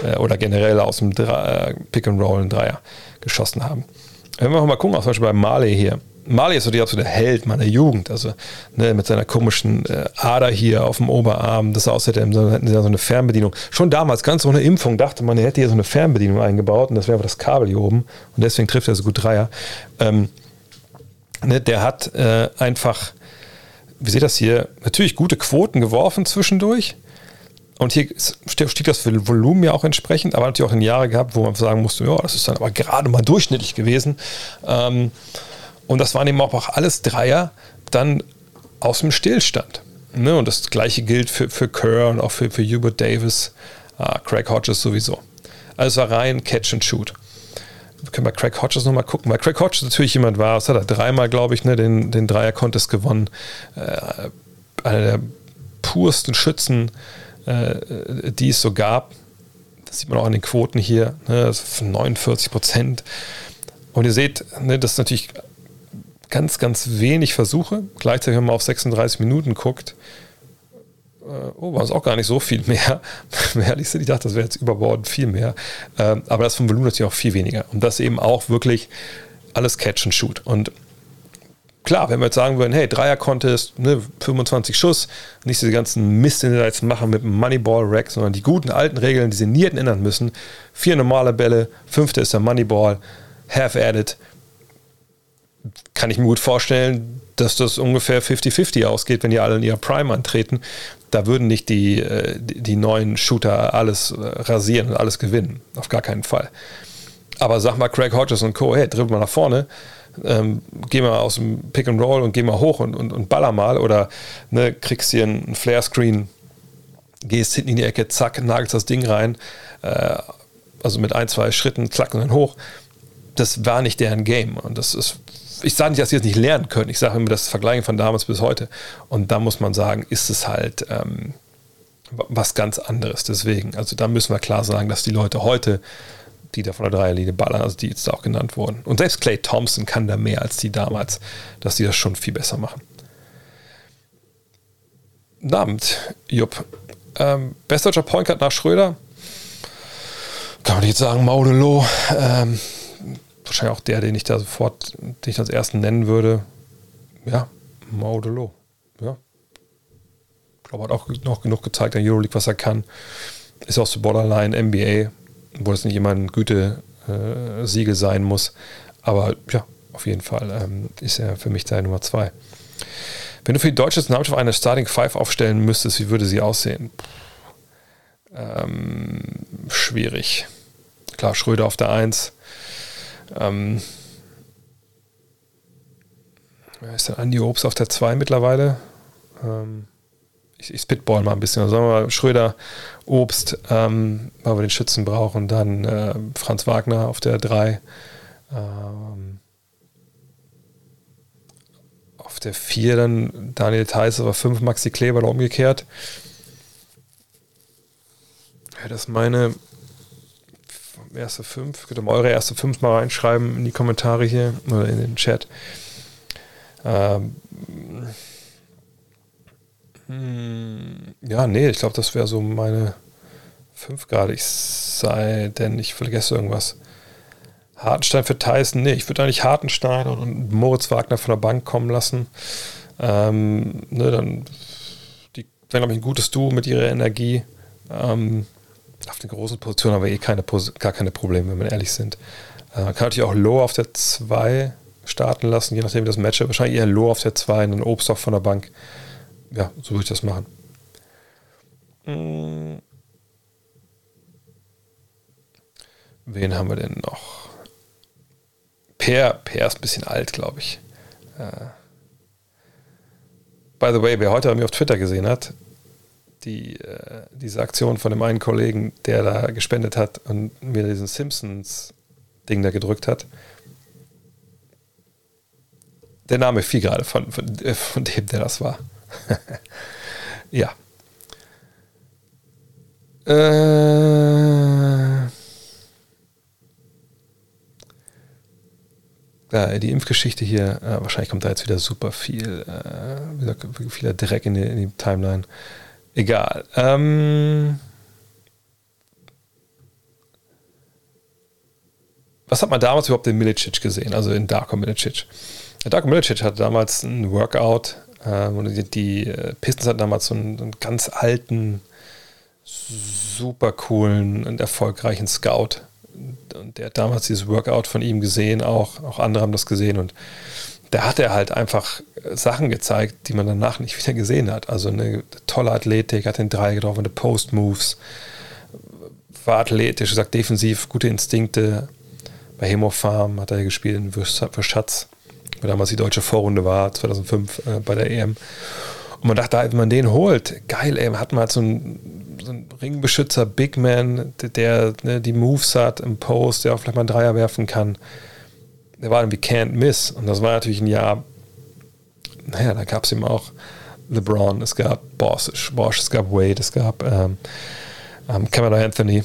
Äh, oder generell aus dem Dre äh, Pick and Roll einen Dreier geschossen haben. Wenn wir mal gucken, zum Beispiel bei Marley hier. Marley ist so der Held meiner Jugend. Also ne, mit seiner komischen äh, Ader hier auf dem Oberarm, das aussieht, hätte so eine Fernbedienung. Schon damals, ganz ohne Impfung, dachte man, er hätte hier so eine Fernbedienung eingebaut und das wäre aber das Kabel hier oben. Und deswegen trifft er so gut Dreier. Ähm, ne, der hat äh, einfach, wie seht das hier, natürlich gute Quoten geworfen zwischendurch. Und hier stieg das Volumen ja auch entsprechend, aber natürlich auch in Jahre gehabt, wo man sagen musste, ja, das ist dann aber gerade mal durchschnittlich gewesen. Ähm, und das waren eben auch alles Dreier dann aus dem Stillstand. Ne? Und das gleiche gilt für, für Kerr und auch für, für Hubert Davis, ah, Craig Hodges sowieso. Also rein Catch and Shoot. Wir können bei Craig Hodges nochmal gucken, weil Craig Hodges natürlich jemand war, das hat er dreimal, glaube ich, ne, den, den Dreier-Contest gewonnen. Äh, einer der pursten Schützen, äh, die es so gab. Das sieht man auch an den Quoten hier, ne, also 49 Prozent. Und ihr seht, ne, das ist natürlich ganz, ganz wenig Versuche. Gleichzeitig, wenn man auf 36 Minuten guckt, äh, oh, war es auch gar nicht so viel mehr. ehrlich sind, ich dachte, das wäre jetzt überbordend viel mehr. Ähm, aber das vom Volumen natürlich auch viel weniger. Und das eben auch wirklich alles Catch and Shoot. Und klar, wenn wir jetzt sagen würden, hey, Dreier-Contest, ne, 25 Schuss, nicht diese ganzen Mist, den wir jetzt machen mit dem Moneyball-Rack, sondern die guten alten Regeln, die sie nie hätten ändern müssen. Vier normale Bälle, fünfte ist der Moneyball, half-added, kann ich mir gut vorstellen, dass das ungefähr 50-50 ausgeht, wenn die alle in ihrer Prime antreten. Da würden nicht die, äh, die neuen Shooter alles äh, rasieren und alles gewinnen. Auf gar keinen Fall. Aber sag mal Craig Hodges und Co., hey, dribbel mal nach vorne, ähm, geh mal aus dem Pick and Roll und geh mal hoch und, und, und baller mal oder ne, kriegst hier einen Flare-Screen, gehst hinten in die Ecke, zack, nagelst das Ding rein, äh, also mit ein, zwei Schritten, zack und dann hoch. Das war nicht deren Game und das ist ich sage nicht, dass sie das nicht lernen können. Ich sage immer das Vergleichen von damals bis heute. Und da muss man sagen, ist es halt ähm, was ganz anderes. Deswegen, also da müssen wir klar sagen, dass die Leute heute, die da von der Dreierlinie ballern, also die jetzt da auch genannt wurden. Und selbst Clay Thompson kann da mehr als die damals, dass die das schon viel besser machen. Abend, Jupp. Ähm, bester Point Guard nach Schröder? Kann man nicht sagen, Maudelo. Ähm, wahrscheinlich auch der, den ich da sofort, den ich als ersten nennen würde. Ja, Maudelo. Ja. Ich glaube, hat auch noch genug gezeigt an Euroleague, was er kann. Ist auch so Borderline NBA, wo das nicht immer ein Gütesiegel äh, sein muss. Aber ja, auf jeden Fall ähm, ist er für mich der Nummer zwei. Wenn du für die deutsche Nationalmannschaft eine Starting Five aufstellen müsstest, wie würde sie aussehen? Ähm, schwierig. Klar, Schröder auf der Eins. Ähm, ist denn Andi Obst auf der 2 mittlerweile? Ähm, ich, ich spitball mal ein bisschen. Also sagen wir mal Schröder, Obst, ähm, weil wir den Schützen brauchen. Dann äh, Franz Wagner auf der 3. Ähm, auf der 4 dann Daniel Theiss, aber 5 Maxi Kleber oder umgekehrt. Ja, das meine erste fünf. Könnt ihr mal eure erste fünf mal reinschreiben in die Kommentare hier oder in den Chat. Ähm, hm, ja, nee, ich glaube, das wäre so meine fünf gerade. Ich sei denn, ich vergesse irgendwas. Hartenstein für Tyson, nee, ich würde eigentlich Hartenstein und, Moritz Wagner von der Bank kommen lassen. Ähm, ne, dann die wären, glaube ich, ein gutes Duo mit ihrer Energie. Ähm, auf den großen Positionen aber eh keine, gar keine Probleme, wenn wir ehrlich sind. Äh, kann natürlich auch Low auf der 2 starten lassen, je nachdem wie das Match ist. Wahrscheinlich eher Low auf der 2 und dann Obst von der Bank. Ja, so würde ich das machen. Hm. Wen haben wir denn noch? Per, per ist ein bisschen alt, glaube ich. Äh. By the way, wer heute bei mir auf Twitter gesehen hat, die, äh, diese Aktion von dem einen Kollegen, der da gespendet hat und mir diesen Simpsons-Ding da gedrückt hat. Der Name fiel gerade von, von, äh, von dem, der das war. ja. Äh, die Impfgeschichte hier, äh, wahrscheinlich kommt da jetzt wieder super viel, äh, wieder viel Dreck in die, in die Timeline. Egal. Ähm, was hat man damals überhaupt in Milicic gesehen, also in Darko Milicic? Darko Milicic hatte damals ein Workout ähm, und die, die äh, Pistons hatten damals so einen, einen, ganz alten, super coolen und erfolgreichen Scout. Und der hat damals dieses Workout von ihm gesehen, auch, auch andere haben das gesehen und da hat er halt einfach Sachen gezeigt, die man danach nicht wieder gesehen hat. Also eine tolle Athletik, hat den Drei getroffen, eine Post-Moves, war athletisch, sagt defensiv, gute Instinkte. Bei Hemo Farm hat er gespielt für Schatz, wo damals die deutsche Vorrunde war, 2005 äh, bei der EM. Und man dachte, wenn man den holt, geil, ey, hat man halt so einen, so einen Ringbeschützer, Big Man, der, der ne, die Moves hat im Post, der auch vielleicht mal einen Dreier werfen kann der war irgendwie Can't Miss. Und das war natürlich ein Jahr, naja, da gab es eben auch LeBron, es gab Bosch, Bosch es gab Wade, es gab ähm, ähm, Cameron Anthony.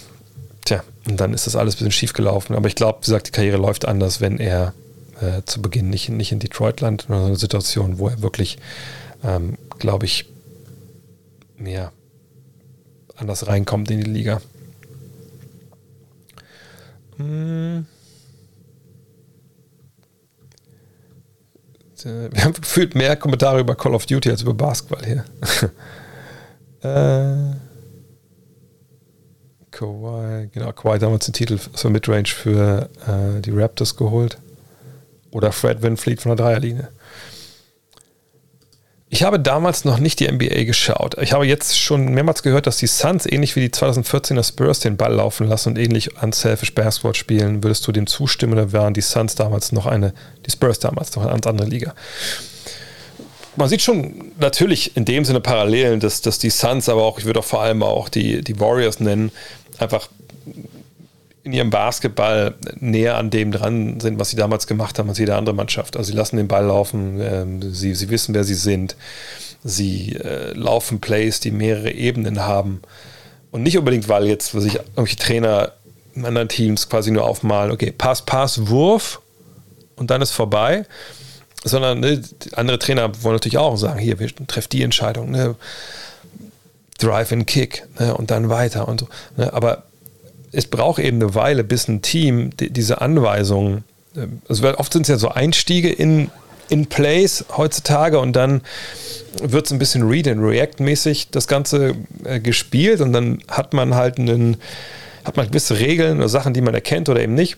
Tja, und dann ist das alles ein bisschen schief gelaufen. Aber ich glaube, wie gesagt, die Karriere läuft anders, wenn er äh, zu Beginn nicht, nicht in Detroit landet, sondern eine Situation, wo er wirklich, ähm, glaube ich, mehr anders reinkommt in die Liga. Hm. Äh, wir haben gefühlt mehr Kommentare über Call of Duty als über Basketball hier. äh, Kawhi, genau, Kawhi damals den Titel für Midrange für äh, die Raptors geholt. Oder Fred Van Fleet von der Dreierlinie. Ich habe damals noch nicht die NBA geschaut. Ich habe jetzt schon mehrmals gehört, dass die Suns ähnlich wie die 2014er Spurs den Ball laufen lassen und ähnlich unselfish Basketball spielen. Würdest du dem zustimmen oder waren die Suns damals noch eine, die Spurs damals noch eine ganz andere Liga? Man sieht schon natürlich in dem Sinne Parallelen, dass, dass die Suns, aber auch, ich würde auch vor allem auch die, die Warriors nennen, einfach in ihrem Basketball näher an dem dran sind, was sie damals gemacht haben als jede andere Mannschaft. Also sie lassen den Ball laufen, ähm, sie, sie wissen, wer sie sind, sie äh, laufen Plays, die mehrere Ebenen haben. Und nicht unbedingt, weil jetzt, was ich, irgendwelche Trainer in anderen Teams quasi nur aufmalen, okay, Pass, Pass, Wurf und dann ist vorbei, sondern ne, andere Trainer wollen natürlich auch sagen, hier, wir treffen die Entscheidung, ne, Drive and Kick ne, und dann weiter und so. Ne, aber es braucht eben eine Weile, bis ein Team die, diese Anweisungen, also oft sind es ja so Einstiege in, in Plays heutzutage und dann wird es ein bisschen Read and React-mäßig das Ganze äh, gespielt und dann hat man halt einen, hat man gewisse Regeln oder Sachen, die man erkennt oder eben nicht.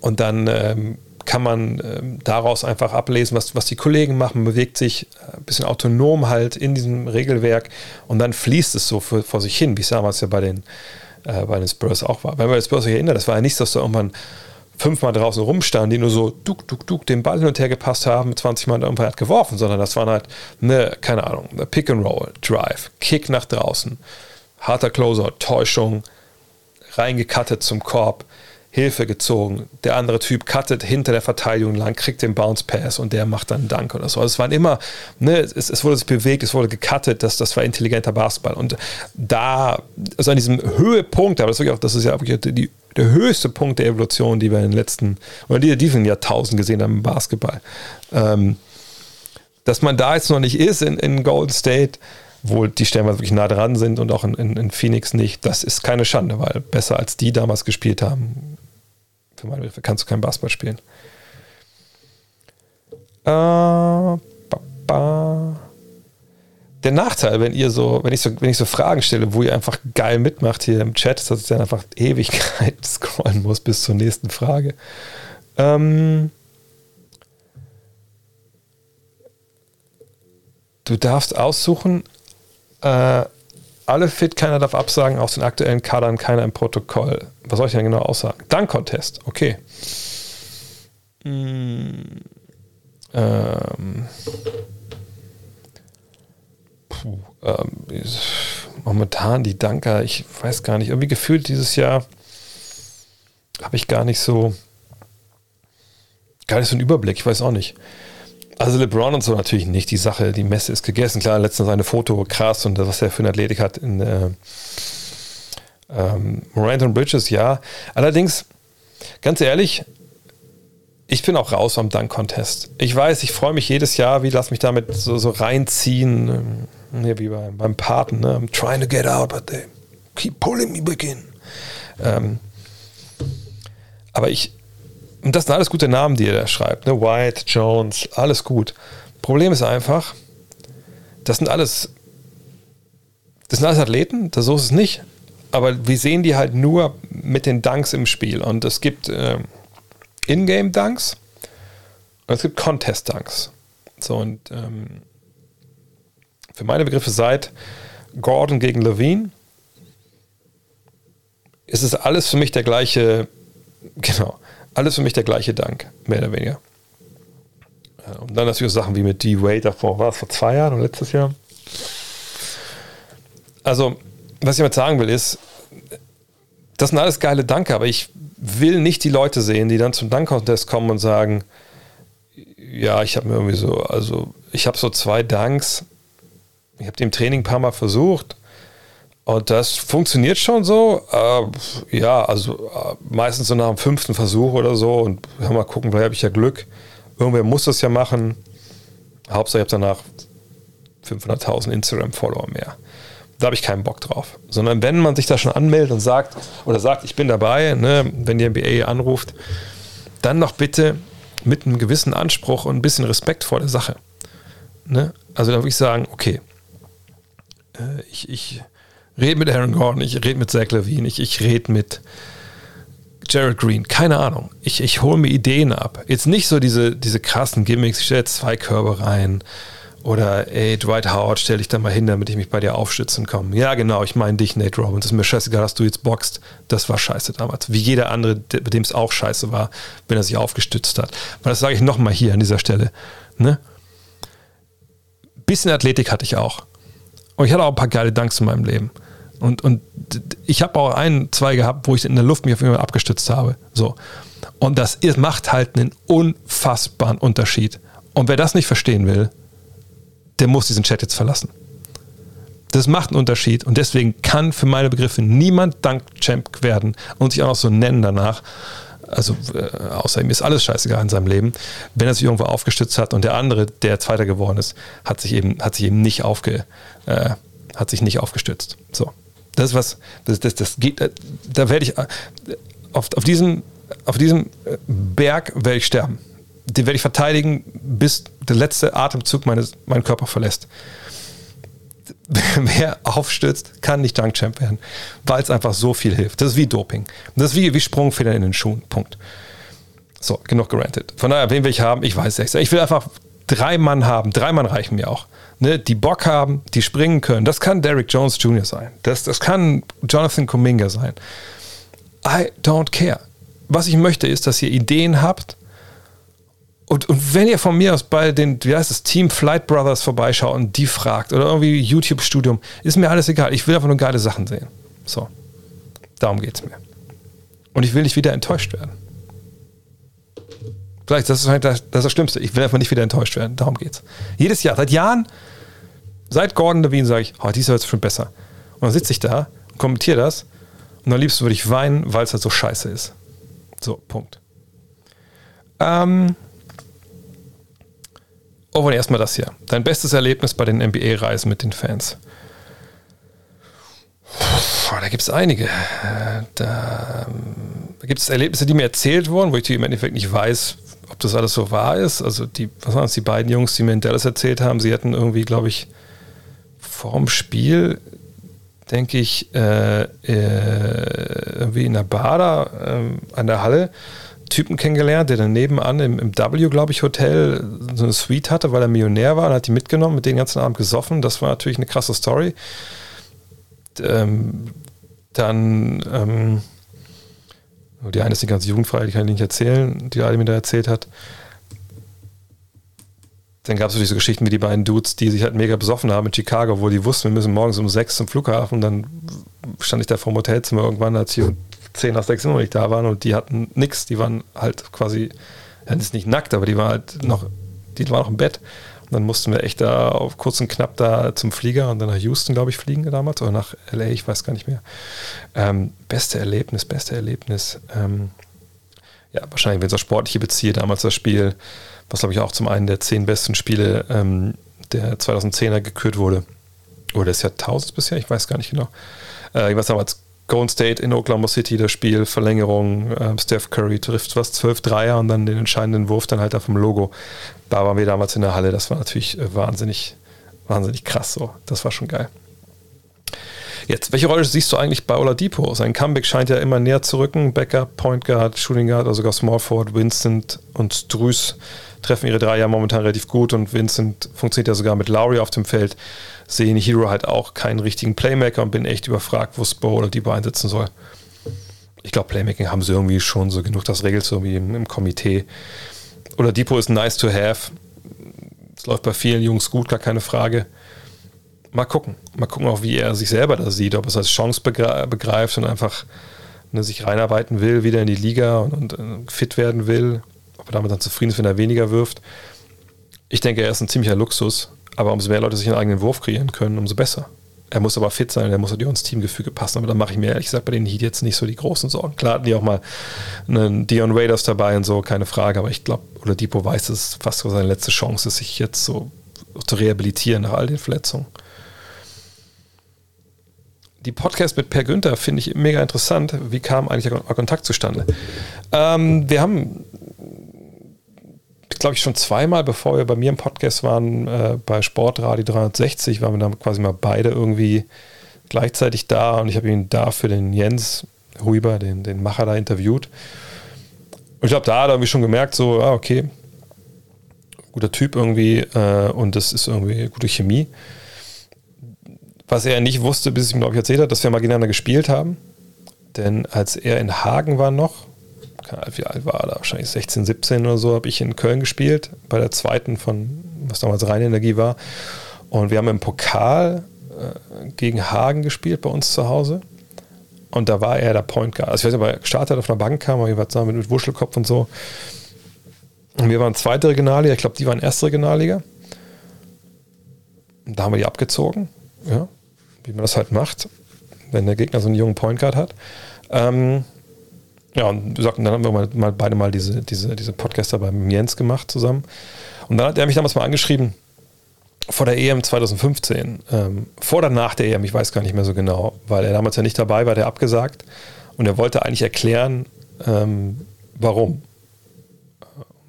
Und dann ähm, kann man ähm, daraus einfach ablesen, was, was die Kollegen machen, bewegt sich ein bisschen autonom halt in diesem Regelwerk und dann fließt es so für, vor sich hin, wie es damals ja bei den äh, bei den Spurs auch war. Wenn man den Spurs sich erinnert, das war ja nicht, dass da irgendwann fünfmal draußen rumstanden, die nur so duck, duck, duck den Ball hin und her gepasst haben, 20 Mal irgendwann hat geworfen, sondern das waren halt, eine, keine Ahnung, eine Pick and Roll, Drive, Kick nach draußen, harter Closer, Täuschung, reingekattet zum Korb, Hilfe gezogen. Der andere Typ cuttet hinter der Verteidigung lang, kriegt den Bounce Pass und der macht dann einen Dank oder so. Also es waren immer, ne, es, es, wurde sich bewegt, es wurde gecuttet, das, das war intelligenter Basketball. Und da, also an diesem Höhepunkt, aber das ist, auch, das ist ja wirklich die, der höchste Punkt der Evolution, die wir in den letzten, oder die, die wir in Jahrtausenden gesehen haben im Basketball. Ähm, dass man da jetzt noch nicht ist in, in Golden State, wo die Stellen wirklich nah dran sind und auch in, in, in, Phoenix nicht, das ist keine Schande, weil besser als die damals gespielt haben, für meine Begriffe kannst du kein Basketball spielen. Äh, ba. Der Nachteil, wenn ihr so, wenn ich so, wenn ich so Fragen stelle, wo ihr einfach geil mitmacht hier im Chat, ist, dass ich dann einfach Ewigkeit scrollen muss bis zur nächsten Frage. Ähm, du darfst aussuchen, äh, alle fit, keiner darf absagen, aus den aktuellen Kadern keiner im Protokoll. Was soll ich denn genau aussagen? Dank-Contest, okay. Hm, ähm, puh, ähm, momentan die Danker, ich weiß gar nicht, irgendwie gefühlt dieses Jahr habe ich gar nicht so gar nicht so einen Überblick, ich weiß auch nicht. Also LeBron und so natürlich nicht. Die Sache, die Messe ist gegessen. Klar, letztens seine Foto krass und was er für eine Athletik hat in äh, ähm, Bridges, ja. Allerdings, ganz ehrlich, ich bin auch raus am Dunk-Contest. Ich weiß, ich freue mich jedes Jahr, wie lass mich damit so, so reinziehen, ähm, hier wie beim, beim Paten. Ne? I'm trying to get out, but they keep pulling me back in. Ähm, aber ich, und das sind alles gute Namen, die er da schreibt. Ne? White, Jones, alles gut. Problem ist einfach, das sind alles, das sind alles Athleten, so ist es nicht. Aber wir sehen die halt nur mit den Dunks im Spiel. Und es gibt äh, Ingame-Dunks und es gibt Contest-Dunks. So, und ähm, für meine Begriffe seit Gordon gegen Levine ist es alles für mich der gleiche, genau, alles für mich der gleiche Dank, mehr oder weniger. Und dann natürlich Sachen wie mit D-Wade davor, war es vor zwei Jahren oder letztes Jahr? Also, was ich damit sagen will, ist, das sind alles geile Danke, aber ich will nicht die Leute sehen, die dann zum Dank-Contest kommen und sagen, ja, ich habe mir irgendwie so, also ich habe so zwei Danks, ich habe die im Training ein paar Mal versucht, und das funktioniert schon so. Äh, ja, also äh, meistens so nach dem fünften Versuch oder so. Und ja, mal gucken, vielleicht habe ich ja Glück. Irgendwer muss das ja machen. Hauptsache, ich habe danach 500.000 Instagram-Follower mehr. Da habe ich keinen Bock drauf. Sondern wenn man sich da schon anmeldet und sagt, oder sagt, ich bin dabei, ne, wenn die NBA anruft, dann doch bitte mit einem gewissen Anspruch und ein bisschen Respekt vor der Sache. Ne? Also da würde ich sagen, okay, äh, ich, ich rede mit Aaron Gordon, ich rede mit Zach Levine, ich, ich rede mit Jared Green, keine Ahnung. Ich, ich hole mir Ideen ab. Jetzt nicht so diese, diese krassen Gimmicks, ich stelle zwei Körbe rein. Oder, ey, Dwight Howard, stell dich da mal hin, damit ich mich bei dir aufstützen komme. Ja, genau, ich meine dich, Nate Robbins. Ist mir scheißegal, dass du jetzt boxt. Das war scheiße damals. Wie jeder andere, bei dem es auch scheiße war, wenn er sich aufgestützt hat. Weil das sage ich nochmal hier an dieser Stelle. Ne? Bisschen Athletik hatte ich auch. Und ich hatte auch ein paar geile Danks in meinem Leben. Und, und ich habe auch ein, zwei gehabt, wo ich in der Luft mich auf Fall abgestützt habe. So. Und das macht halt einen unfassbaren Unterschied. Und wer das nicht verstehen will, der muss diesen Chat jetzt verlassen. Das macht einen Unterschied und deswegen kann für meine Begriffe niemand Dank-Champ werden und sich auch noch so nennen danach. Also, äh, außer ihm ist alles scheißegal in seinem Leben, wenn er sich irgendwo aufgestützt hat und der andere, der Zweiter geworden ist, hat sich eben, hat sich eben nicht aufge, äh, hat sich nicht aufgestützt. So. Das ist was, das, das, das geht, da werde ich, auf, auf, diesem, auf diesem Berg werde ich sterben. Den werde ich verteidigen, bis der letzte Atemzug meines, meinen Körper verlässt. Wer aufstützt, kann nicht Dunk-Champ werden, weil es einfach so viel hilft. Das ist wie Doping. Das ist wie, wie Sprungfedern in den Schuhen. Punkt. So, genug gerantet. Von daher, wen will ich haben? Ich weiß es. Ich will einfach drei Mann haben. Drei Mann reichen mir auch ne, die Bock haben, die springen können. Das kann Derrick Jones Jr. sein. Das, das kann Jonathan Kuminga sein. I don't care. Was ich möchte, ist, dass ihr Ideen habt. Und, und wenn ihr von mir aus bei den, wie heißt es, Team Flight Brothers vorbeischaut und die fragt oder irgendwie YouTube-Studium, ist mir alles egal. Ich will einfach nur geile Sachen sehen. So. Darum geht es mir. Und ich will nicht wieder enttäuscht werden. Vielleicht, das ist halt das, das, ist das Schlimmste. Ich will einfach nicht wieder enttäuscht werden. Darum geht's. Jedes Jahr, seit Jahren, seit Gordon Levine sage ich, oh, dies ist schon besser. Und dann sitze ich da und kommentiere das. Und am liebsten würde ich weinen, weil es halt so scheiße ist. So, Punkt. Ähm. Oh, und erstmal das hier. Dein bestes Erlebnis bei den NBA-Reisen mit den Fans. Puh, da gibt es einige. Äh, da, da gibt es Erlebnisse, die mir erzählt wurden, wo ich im Endeffekt nicht weiß, ob das alles so wahr ist. Also die, was waren es, die beiden Jungs, die mir in Dallas erzählt haben, sie hatten irgendwie, glaube ich, vorm Spiel, denke ich, äh, äh, irgendwie in der Bar da äh, an der Halle Typen kennengelernt, der dann nebenan im, im W, glaube ich, Hotel so eine Suite hatte, weil er Millionär war und hat die mitgenommen, mit den ganzen Abend gesoffen. Das war natürlich eine krasse Story. Ähm, dann ähm, die eine ist die ganze jugendfrei, die kann ich nicht erzählen, die Ali mir da erzählt hat. Dann gab es natürlich so Geschichten wie die beiden Dudes, die sich halt mega besoffen haben in Chicago, wo die wussten, wir müssen morgens um sechs zum Flughafen. Dann stand ich da vor dem Hotelzimmer irgendwann, als sie zehn nach sechs noch nicht da waren und die hatten nichts. Die waren halt quasi, ja, ist nicht nackt, aber die waren halt noch, die waren noch im Bett. Dann mussten wir echt da auf kurz und knapp da zum Flieger und dann nach Houston, glaube ich, fliegen damals oder nach LA, ich weiß gar nicht mehr. Ähm, beste Erlebnis, beste Erlebnis. Ähm, ja, wahrscheinlich, wenn es auf sportliche beziehe, damals das Spiel, was glaube ich auch zum einen der zehn besten Spiele ähm, der 2010er gekürt wurde. Oder des Jahrtausends bisher, ich weiß gar nicht genau. Äh, ich weiß damals Golden State in Oklahoma City, das Spiel, Verlängerung, ähm, Steph Curry trifft was, 12 Dreier und dann den entscheidenden Wurf dann halt auf dem Logo. Da waren wir damals in der Halle, das war natürlich äh, wahnsinnig, wahnsinnig krass so. Das war schon geil. Jetzt, welche Rolle siehst du eigentlich bei Oladipo? Sein Comeback scheint ja immer näher zu rücken. Backup, Point Guard, Shooting Guard, also sogar Small Forward, Vincent und Strüß treffen ihre Dreier momentan relativ gut und Vincent funktioniert ja sogar mit Lowry auf dem Feld sehe in Hero halt auch keinen richtigen Playmaker und bin echt überfragt, wo Spo oder Debo einsetzen soll. Ich glaube, Playmaking haben sie irgendwie schon so genug, das regelt so wie im, im Komitee. Depot ist nice to have. Es läuft bei vielen Jungs gut, gar keine Frage. Mal gucken. Mal gucken auch, wie er sich selber da sieht, ob es als Chance begreift und einfach ne, sich reinarbeiten will, wieder in die Liga und, und, und fit werden will. Ob er damit dann zufrieden ist, wenn er weniger wirft. Ich denke, er ist ein ziemlicher Luxus. Aber umso mehr Leute sich einen eigenen Wurf kreieren können, umso besser. Er muss aber fit sein, er muss natürlich ins Teamgefüge passen. Aber dann mache ich mir ehrlich gesagt bei den Heat jetzt nicht so die großen Sorgen. Klar hatten die auch mal einen Dion Raiders dabei und so, keine Frage. Aber ich glaube, oder Depot weiß, dass es fast so seine letzte Chance ist, sich jetzt so zu rehabilitieren nach all den Verletzungen. Die Podcast mit Per Günther finde ich mega interessant. Wie kam eigentlich der Kontakt zustande? Ähm, wir haben glaube ich, schon zweimal, bevor wir bei mir im Podcast waren, äh, bei Sportradio 360, waren wir dann quasi mal beide irgendwie gleichzeitig da und ich habe ihn da für den Jens Huber, den, den Macher, da interviewt. Und ich glaube, da hat er irgendwie schon gemerkt, so, ah, okay, guter Typ irgendwie äh, und das ist irgendwie gute Chemie. Was er nicht wusste, bis ich ihm, glaube ich, erzählt hat, dass wir mal gegeneinander gespielt haben. Denn als er in Hagen war noch, wie alt war er da? Wahrscheinlich 16, 17 oder so, habe ich in Köln gespielt, bei der zweiten von, was damals Rheinenergie war. Und wir haben im Pokal äh, gegen Hagen gespielt bei uns zu Hause. Und da war er der Point Guard. Also ich weiß nicht, ob er gestartet auf einer Bank kam, aber ich war zusammen mit Wuschelkopf und so. Und wir waren zweite Regionalliga, ich glaube, die waren erste Regionalliga. Und da haben wir die abgezogen, ja, wie man das halt macht, wenn der Gegner so einen jungen Point Guard hat. Ähm, ja, und wir sagten, dann haben wir mal, mal beide mal diese, diese, diese Podcaster beim Jens gemacht zusammen. Und dann hat er mich damals mal angeschrieben, vor der EM 2015, ähm, vor oder nach der EM, ich weiß gar nicht mehr so genau, weil er damals ja nicht dabei war, der abgesagt. Und er wollte eigentlich erklären, ähm, warum.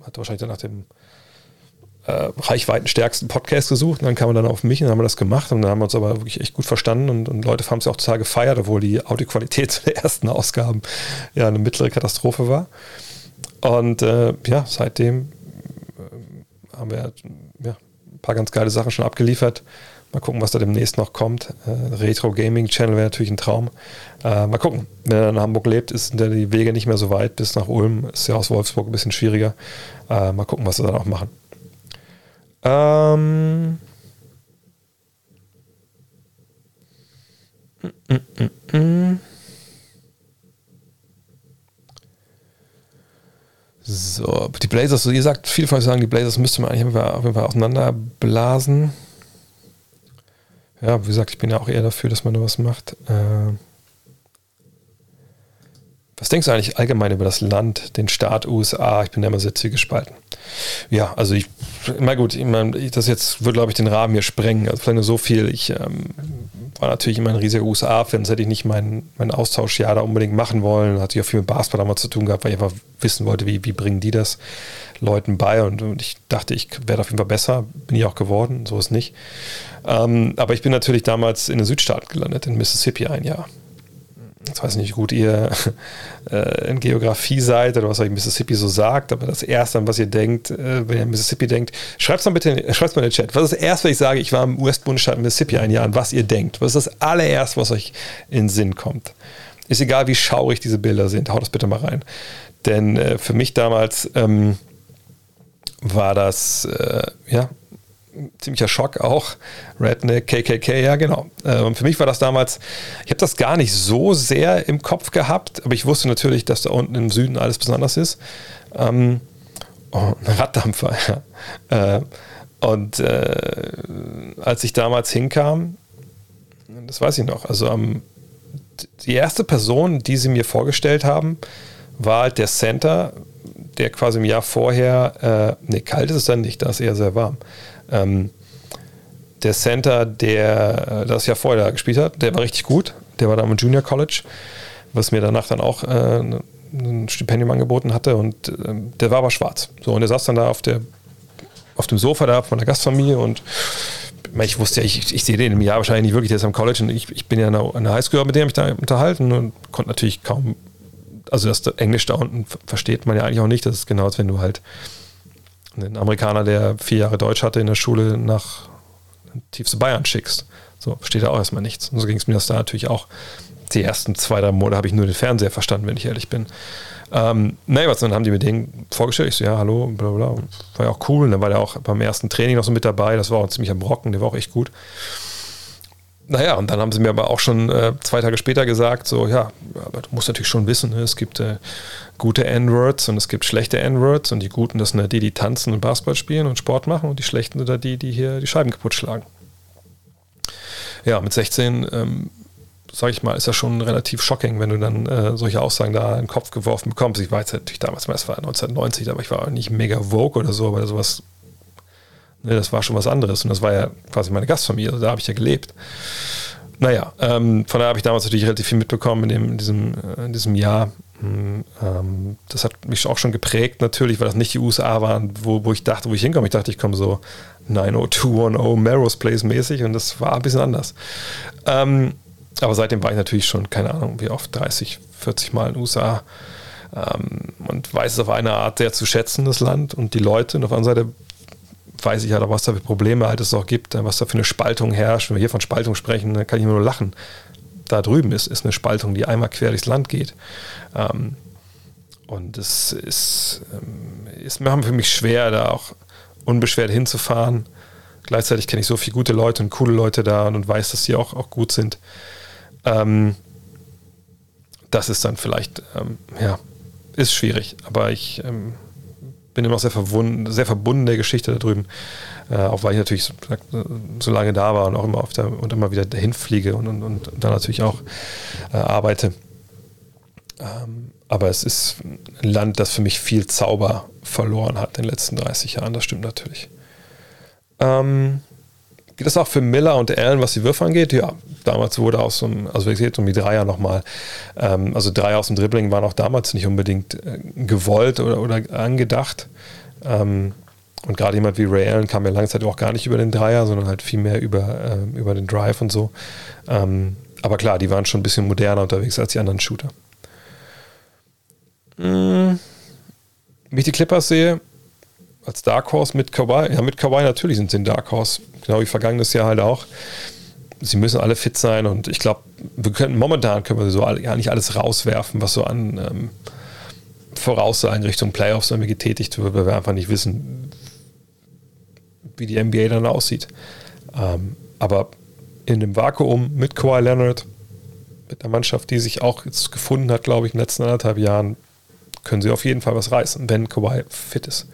Hat wahrscheinlich dann nach dem äh, reichweitenstärksten Podcast gesucht und dann kam er dann auf mich und dann haben wir das gemacht und dann haben wir uns aber wirklich echt gut verstanden und, und Leute haben es auch total gefeiert, obwohl die Audioqualität der ersten Ausgaben ja eine mittlere Katastrophe war. Und äh, ja, seitdem äh, haben wir ja, ein paar ganz geile Sachen schon abgeliefert. Mal gucken, was da demnächst noch kommt. Äh, Retro Gaming Channel wäre natürlich ein Traum. Äh, mal gucken. Wenn er in Hamburg lebt, ist die Wege nicht mehr so weit bis nach Ulm. Ist ja aus Wolfsburg ein bisschen schwieriger. Äh, mal gucken, was wir dann auch machen. Ähm. So, die Blazers, so ihr sagt, viele von euch sagen, die Blazers müsste man eigentlich auf jeden Fall auseinanderblasen. Ja, wie gesagt, ich bin ja auch eher dafür, dass man da was macht. Äh, was denkst du eigentlich allgemein über das Land, den Staat USA? Ich bin da immer sehr zwiegespalten. Ja, also ich, na gut, ich meine, das jetzt würde, glaube ich, den Rahmen hier sprengen. Also vielleicht nur so viel. Ich ähm, war natürlich immer ein riesiger USA-Fan, sonst hätte ich nicht meinen mein Austauschjahr da unbedingt machen wollen. Hatte ich auch viel mit Basketball damals zu tun gehabt, weil ich einfach wissen wollte, wie, wie bringen die das Leuten bei. Und, und ich dachte, ich werde auf jeden Fall besser. Bin ich auch geworden, so ist nicht. Ähm, aber ich bin natürlich damals in den Südstaaten gelandet, in Mississippi ein Jahr ich weiß nicht, wie gut ihr äh, in Geografie seid oder was euch Mississippi so sagt, aber das Erste, an was ihr denkt, äh, wenn ihr an Mississippi denkt, schreibt es mal bitte schreibt's mal in den Chat. Was ist das Erste, was ich sage, ich war im US-Bundesstaat Mississippi ein Jahr, an was ihr denkt? Was ist das allererste, was euch in den Sinn kommt? Ist egal, wie schaurig diese Bilder sind, haut das bitte mal rein. Denn äh, für mich damals ähm, war das, äh, ja, ziemlicher Schock auch. Redneck, KKK, ja genau. Äh, und für mich war das damals, ich habe das gar nicht so sehr im Kopf gehabt, aber ich wusste natürlich, dass da unten im Süden alles besonders ist. Ähm, oh, ein Raddampfer, ja. Äh, und äh, als ich damals hinkam, das weiß ich noch, also ähm, die erste Person, die sie mir vorgestellt haben, war halt der Center, der quasi im Jahr vorher, äh, nee, kalt ist es dann nicht, da ist eher sehr warm, ähm, der Center, der das Jahr vorher gespielt hat, der war richtig gut. Der war da im Junior College, was mir danach dann auch äh, ein Stipendium angeboten hatte. Und äh, der war aber schwarz. So, und der saß dann da auf, der, auf dem Sofa da von der Gastfamilie und ich wusste ja, ich, ich sehe den im Jahr wahrscheinlich nicht wirklich, der ist am College und ich, ich bin ja an der Highschool, mit dem habe ich da unterhalten und konnte natürlich kaum, also das Englisch da unten versteht man ja eigentlich auch nicht. Das ist genau, als wenn du halt einen Amerikaner, der vier Jahre Deutsch hatte in der Schule, nach tiefste Bayern schickst. So versteht er auch erstmal nichts. Und so ging es mir das da natürlich auch. Die ersten zwei, drei Monate habe ich nur den Fernseher verstanden, wenn ich ehrlich bin. Ähm, naja, was dann haben die mir den vorgestellt. Ich so, ja, hallo, bla bla. War ja auch cool. Und dann war der auch beim ersten Training noch so mit dabei. Das war auch ein ziemlicher Brocken, der war auch echt gut. Naja, und dann haben sie mir aber auch schon äh, zwei Tage später gesagt, so, ja, aber du musst natürlich schon wissen, ne, es gibt äh, gute N-Words und es gibt schlechte N-Words und die guten, das sind ja die, die tanzen und Basketball spielen und Sport machen und die schlechten sind die, die hier die Scheiben kaputt schlagen. Ja, mit 16, ähm, sage ich mal, ist das schon relativ shocking, wenn du dann äh, solche Aussagen da in den Kopf geworfen bekommst. Ich weiß natürlich damals, es war 1990, aber ich war nicht mega Vogue oder so, aber sowas das war schon was anderes. Und das war ja quasi meine Gastfamilie, also da habe ich ja gelebt. Naja, ähm, von daher habe ich damals natürlich relativ viel mitbekommen in, dem, in, diesem, äh, in diesem Jahr. Hm, ähm, das hat mich auch schon geprägt, natürlich, weil das nicht die USA waren, wo, wo ich dachte, wo ich hinkomme. Ich dachte, ich komme so 90210 Melrose Place mäßig und das war ein bisschen anders. Ähm, aber seitdem war ich natürlich schon, keine Ahnung, wie oft, 30, 40 Mal in den USA ähm, und weiß es auf eine Art sehr zu schätzen, das Land und die Leute. Und auf der anderen Seite weiß ich halt auch, was da für Probleme halt es auch gibt, was da für eine Spaltung herrscht. Wenn wir hier von Spaltung sprechen, dann kann ich nur lachen. Da drüben ist, ist eine Spaltung, die einmal quer durchs Land geht. Ähm, und es ist, ähm, ist mir für mich schwer, da auch unbeschwert hinzufahren. Gleichzeitig kenne ich so viele gute Leute und coole Leute da und weiß, dass sie auch, auch gut sind. Ähm, das ist dann vielleicht, ähm, ja, ist schwierig. Aber ich ähm, bin immer noch sehr, sehr verbunden der Geschichte da drüben. Äh, auch weil ich natürlich so, so, lange da war und auch immer der, und immer wieder dahin fliege und, und, und dann natürlich auch äh, arbeite. Ähm, aber es ist ein Land, das für mich viel Zauber verloren hat in den letzten 30 Jahren, das stimmt natürlich. Ähm, geht das auch für Miller und Allen, was die Würfe angeht? Ja, damals wurde aus so einem, also wie gesagt, um die Dreier nochmal, ähm, also Dreier aus dem Dribbling waren auch damals nicht unbedingt äh, gewollt oder, oder angedacht. Ähm, und gerade jemand wie Ray Allen kam ja lange Zeit auch gar nicht über den Dreier, sondern halt viel mehr über, äh, über den Drive und so. Ähm, aber klar, die waren schon ein bisschen moderner unterwegs als die anderen Shooter. Mhm. Wie ich die Clippers sehe, als Dark Horse mit Kawhi, ja, mit Kawhi natürlich sind sie ein Dark Horse, genau wie vergangenes Jahr halt auch. Sie müssen alle fit sein und ich glaube, wir können momentan können wir so ja nicht alles rauswerfen, was so an ähm, Voraussagen Richtung Playoffs irgendwie getätigt wird, weil wir einfach nicht wissen, wie die NBA dann aussieht. Ähm, aber in dem Vakuum mit Kawhi Leonard, mit der Mannschaft, die sich auch jetzt gefunden hat, glaube ich, in den letzten anderthalb Jahren, können sie auf jeden Fall was reißen, wenn Kawhi fit ist.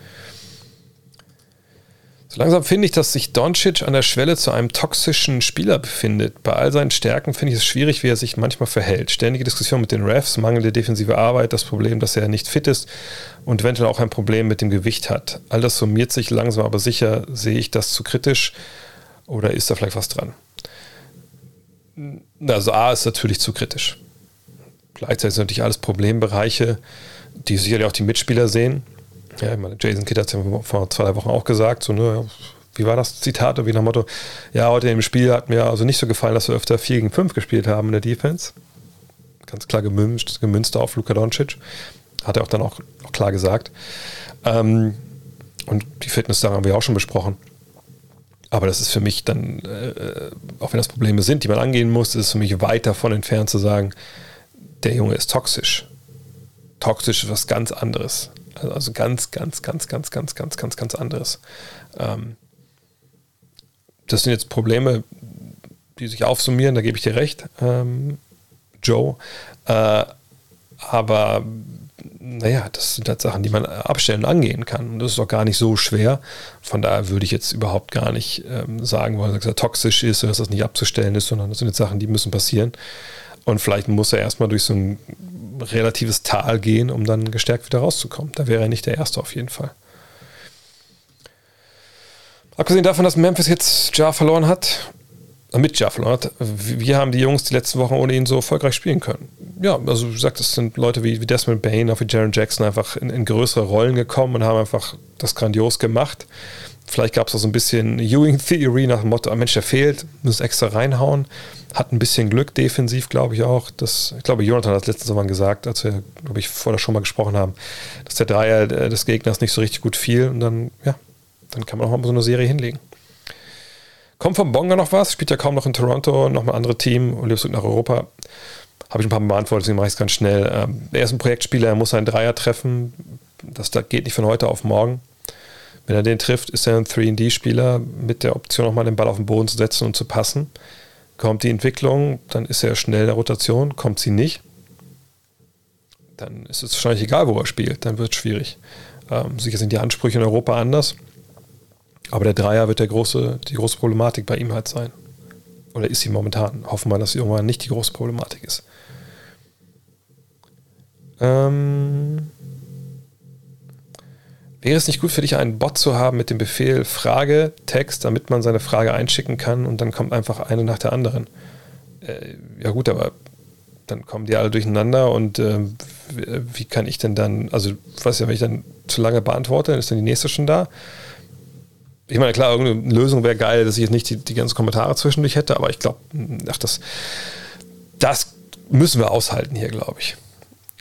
So langsam finde ich, dass sich Doncic an der Schwelle zu einem toxischen Spieler befindet. Bei all seinen Stärken finde ich es schwierig, wie er sich manchmal verhält. Ständige Diskussion mit den Refs, mangelnde defensive Arbeit, das Problem, dass er nicht fit ist und eventuell auch ein Problem mit dem Gewicht hat. All das summiert sich langsam, aber sicher sehe ich das zu kritisch oder ist da vielleicht was dran? Also A ist natürlich zu kritisch. Gleichzeitig sind natürlich alles Problembereiche, die sicherlich auch die Mitspieler sehen ja, ich meine, Jason Kidd hat es ja vor zwei drei Wochen auch gesagt, so, ne, wie war das Zitat? Wie nach dem Motto, ja, heute im Spiel hat mir also nicht so gefallen, dass wir öfter 4 gegen 5 gespielt haben in der Defense. Ganz klar gemünzt, gemünzt auf Luka Doncic. Hat er auch dann auch, auch klar gesagt. Ähm, und die Fitness, da haben wir auch schon besprochen. Aber das ist für mich dann, äh, auch wenn das Probleme sind, die man angehen muss, ist es für mich weit davon entfernt zu sagen, der Junge ist toxisch. Toxisch ist was ganz anderes. Also ganz, ganz, ganz, ganz, ganz, ganz, ganz, ganz anderes. Ähm, das sind jetzt Probleme, die sich aufsummieren, da gebe ich dir recht, ähm, Joe. Äh, aber naja, das sind halt Sachen, die man abstellen und angehen kann. Und das ist auch gar nicht so schwer. Von daher würde ich jetzt überhaupt gar nicht ähm, sagen wollen, dass er toxisch ist oder dass das nicht abzustellen ist, sondern das sind jetzt Sachen, die müssen passieren. Und vielleicht muss er erstmal durch so ein relatives Tal gehen, um dann gestärkt wieder rauszukommen. Da wäre er nicht der Erste auf jeden Fall. Abgesehen davon, dass Memphis jetzt Jar verloren hat, äh, mit Jar verloren hat, wie haben die Jungs die letzten Wochen ohne ihn so erfolgreich spielen können? Ja, also wie gesagt, das sind Leute wie, wie Desmond Bain, auch wie Jaron Jackson einfach in, in größere Rollen gekommen und haben einfach das grandios gemacht. Vielleicht gab es auch so ein bisschen Ewing Theory nach dem Motto, ah, Mensch, der fehlt, muss extra reinhauen. Hat ein bisschen Glück defensiv, glaube ich auch. Das, ich glaube, Jonathan hat das letztes Mal gesagt, als wir, glaube ich, vorher schon mal gesprochen haben, dass der Dreier des Gegners nicht so richtig gut fiel. Und dann, ja, dann kann man auch mal so eine Serie hinlegen. Kommt vom Bonga noch was? Spielt ja kaum noch in Toronto, noch mal andere Team und lebst nach Europa. Habe ich ein paar Mal beantwortet, deswegen mache ich es ganz schnell. Ähm, er ist ein Projektspieler, er muss einen Dreier treffen. Das geht nicht von heute auf morgen. Wenn er den trifft, ist er ein 3D-Spieler mit der Option, auch mal den Ball auf den Boden zu setzen und zu passen. Kommt die Entwicklung, dann ist er schnell in der Rotation. Kommt sie nicht, dann ist es wahrscheinlich egal, wo er spielt. Dann wird es schwierig. Ähm, sicher sind die Ansprüche in Europa anders. Aber der Dreier wird der große, die große Problematik bei ihm halt sein. Oder ist sie momentan? Hoffen wir, dass sie irgendwann nicht die große Problematik ist. Ähm, Wäre es nicht gut für dich, einen Bot zu haben mit dem Befehl Frage, Text, damit man seine Frage einschicken kann und dann kommt einfach eine nach der anderen? Äh, ja gut, aber dann kommen die alle durcheinander und äh, wie kann ich denn dann, also weiß ja, wenn ich dann zu lange beantworte, dann ist dann die nächste schon da. Ich meine, klar, irgendeine Lösung wäre geil, dass ich jetzt nicht die, die ganzen Kommentare zwischendurch hätte, aber ich glaube, ach, das, das müssen wir aushalten hier, glaube ich.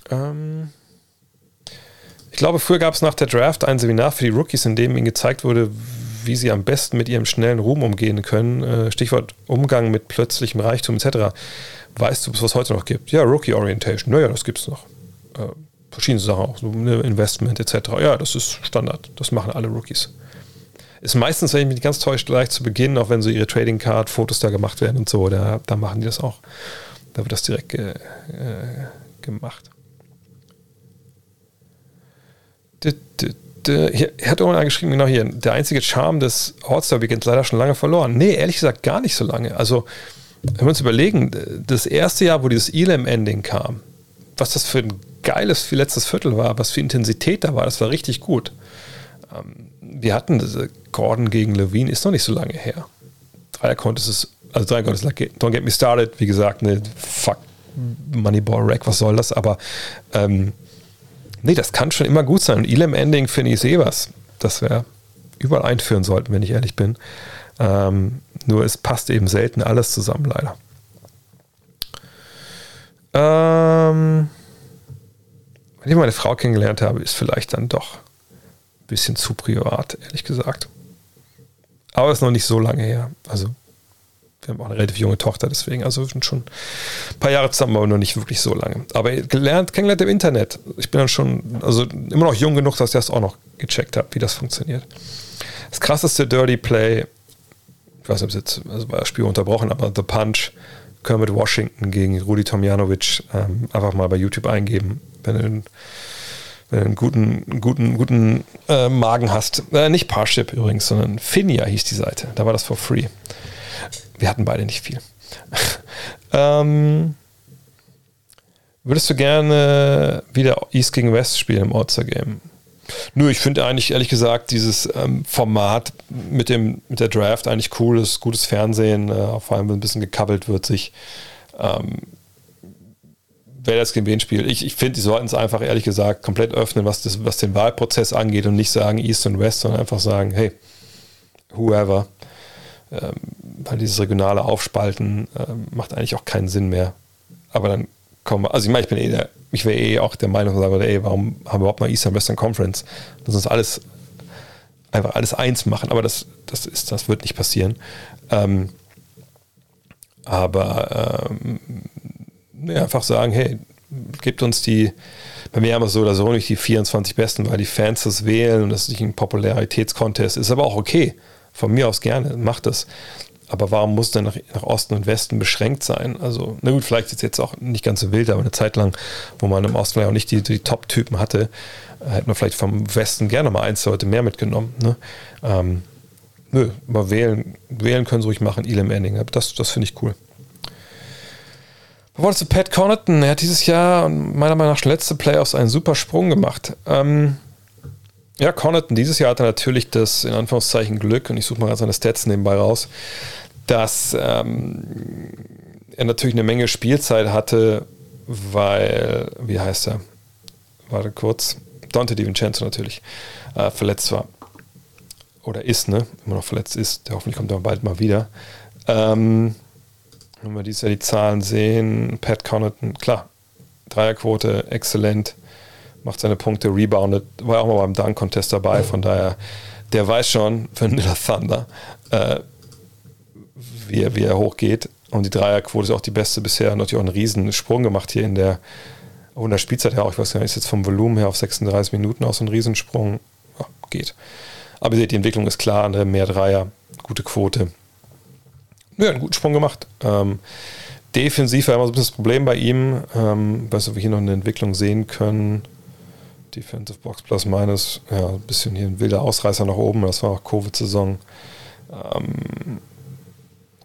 Ähm ich glaube, früher gab es nach der Draft ein Seminar für die Rookies, in dem ihnen gezeigt wurde, wie sie am besten mit ihrem schnellen Ruhm umgehen können. Äh, Stichwort Umgang mit plötzlichem Reichtum etc. Weißt du, was es heute noch gibt? Ja, Rookie Orientation. Naja, das gibt es noch. Äh, verschiedene Sachen auch, so Investment etc. Ja, das ist Standard. Das machen alle Rookies. Ist meistens, wenn ich mich ganz täuscht, gleich zu Beginn, auch wenn so ihre Trading Card Fotos da gemacht werden und so, da, da machen die das auch. Da wird das direkt äh, gemacht. Hier hat irgendwann geschrieben, genau hier, der einzige Charme des All-Star-Weekends leider schon lange verloren. Nee, ehrlich gesagt gar nicht so lange. Also, wenn wir uns überlegen, das erste Jahr, wo dieses Elam-Ending kam, was das für ein geiles letztes Viertel war, was für Intensität da war, das war richtig gut. Ähm, wir hatten diese Gordon gegen Levine, ist noch nicht so lange her. Dreier Contest ist, also Dreier Contest, don't get me started, wie gesagt, ne, fuck Moneyball Rack, was soll das, aber ähm, Nee, das kann schon immer gut sein. Und Elam Ending finde ich eh was. Das wir überall einführen sollten, wenn ich ehrlich bin. Ähm, nur es passt eben selten alles zusammen, leider. Ähm, wenn ich meine Frau kennengelernt habe, ist vielleicht dann doch ein bisschen zu privat, ehrlich gesagt. Aber es ist noch nicht so lange her. Also wir haben auch eine relativ junge Tochter, deswegen, also sind schon ein paar Jahre zusammen, aber noch nicht wirklich so lange. Aber gelernt, kennengelernt im Internet. Ich bin dann schon, also immer noch jung genug, dass ich das auch noch gecheckt habe, wie das funktioniert. Das krasseste Dirty Play, ich weiß nicht, ob es jetzt, also war das Spiel unterbrochen, aber The Punch, Kermit Washington gegen Rudi Tomjanovic, ähm, einfach mal bei YouTube eingeben. Wenn du wenn du einen guten, guten, guten äh, Magen hast. Äh, nicht Parship übrigens, sondern Finia hieß die Seite. Da war das for free. Wir hatten beide nicht viel. ähm, würdest du gerne wieder East gegen West spielen im All-Star-Game? Nö, ich finde eigentlich, ehrlich gesagt, dieses ähm, Format mit, dem, mit der Draft eigentlich cool ist, gutes Fernsehen, äh, vor allem wenn ein bisschen gekabbelt wird, sich ähm, wer das gegen wen spielt. Ich, ich finde, die sollten es einfach ehrlich gesagt komplett öffnen, was, das, was den Wahlprozess angeht und nicht sagen East und West, sondern einfach sagen, hey, whoever. Ähm, weil dieses regionale Aufspalten ähm, macht eigentlich auch keinen Sinn mehr. Aber dann kommen wir, also ich meine, ich bin eh der, ich wäre eh auch der Meinung, sagen ey, warum haben wir überhaupt mal Eastern Western Conference? Lass uns alles einfach alles eins machen, aber das, das ist, das wird nicht passieren. Ähm, aber ähm, ja, einfach sagen, hey, gebt uns die, bei mir haben wir so oder so nicht die 24 Besten, weil die Fans das wählen und das ist nicht ein Popularitätskontest, ist aber auch okay. Von mir aus gerne, macht das. Aber warum muss denn nach, nach, Osten und Westen beschränkt sein? Also, na gut, vielleicht ist jetzt auch nicht ganz so wild, aber eine Zeit lang, wo man im Osten vielleicht auch nicht die, die Top-Typen hatte, äh, hätte man vielleicht vom Westen gerne mal eins Leute mehr mitgenommen. Ne? Ähm, nö, aber wählen, wählen können sie ruhig machen, Elam Ending. Das, das finde ich cool. Wir wollen zu Pat Connaughton. Er hat dieses Jahr meiner Meinung nach schon letzte Playoffs einen super Sprung gemacht. Ähm, ja, Connaughton dieses Jahr hatte natürlich das in Anführungszeichen Glück, und ich suche mal ganz seine Stats nebenbei raus, dass ähm, er natürlich eine Menge Spielzeit hatte, weil, wie heißt er? Warte kurz. Dante DiVincenzo natürlich äh, verletzt war. Oder ist, ne? Immer noch verletzt ist. Der hoffentlich kommt er bald mal wieder. Ähm, wenn wir dieses Jahr die Zahlen sehen, Pat Connaughton, klar, Dreierquote, exzellent, macht seine Punkte, reboundet, war auch mal beim Dunk-Contest dabei, von daher, der weiß schon, Vanilla Thunder, äh, wie, er, wie er hochgeht. Und die Dreierquote ist auch die beste bisher. Natürlich auch einen riesen Sprung gemacht hier in der, auch in der Spielzeit her. Auch, ich weiß gar nicht, ist jetzt vom Volumen her auf 36 Minuten auch so ein Riesensprung. Ja, geht. Aber ihr seht, die Entwicklung ist klar, mehr Dreier, gute Quote ja, einen guten Sprung gemacht. Ähm, defensiv war immer so ein bisschen das Problem bei ihm. Ähm, weiß nicht, ob wir hier noch eine Entwicklung sehen können. Defensive Box plus minus, ja, ein bisschen hier ein wilder Ausreißer nach oben. Das war auch Covid-Saison. Ähm,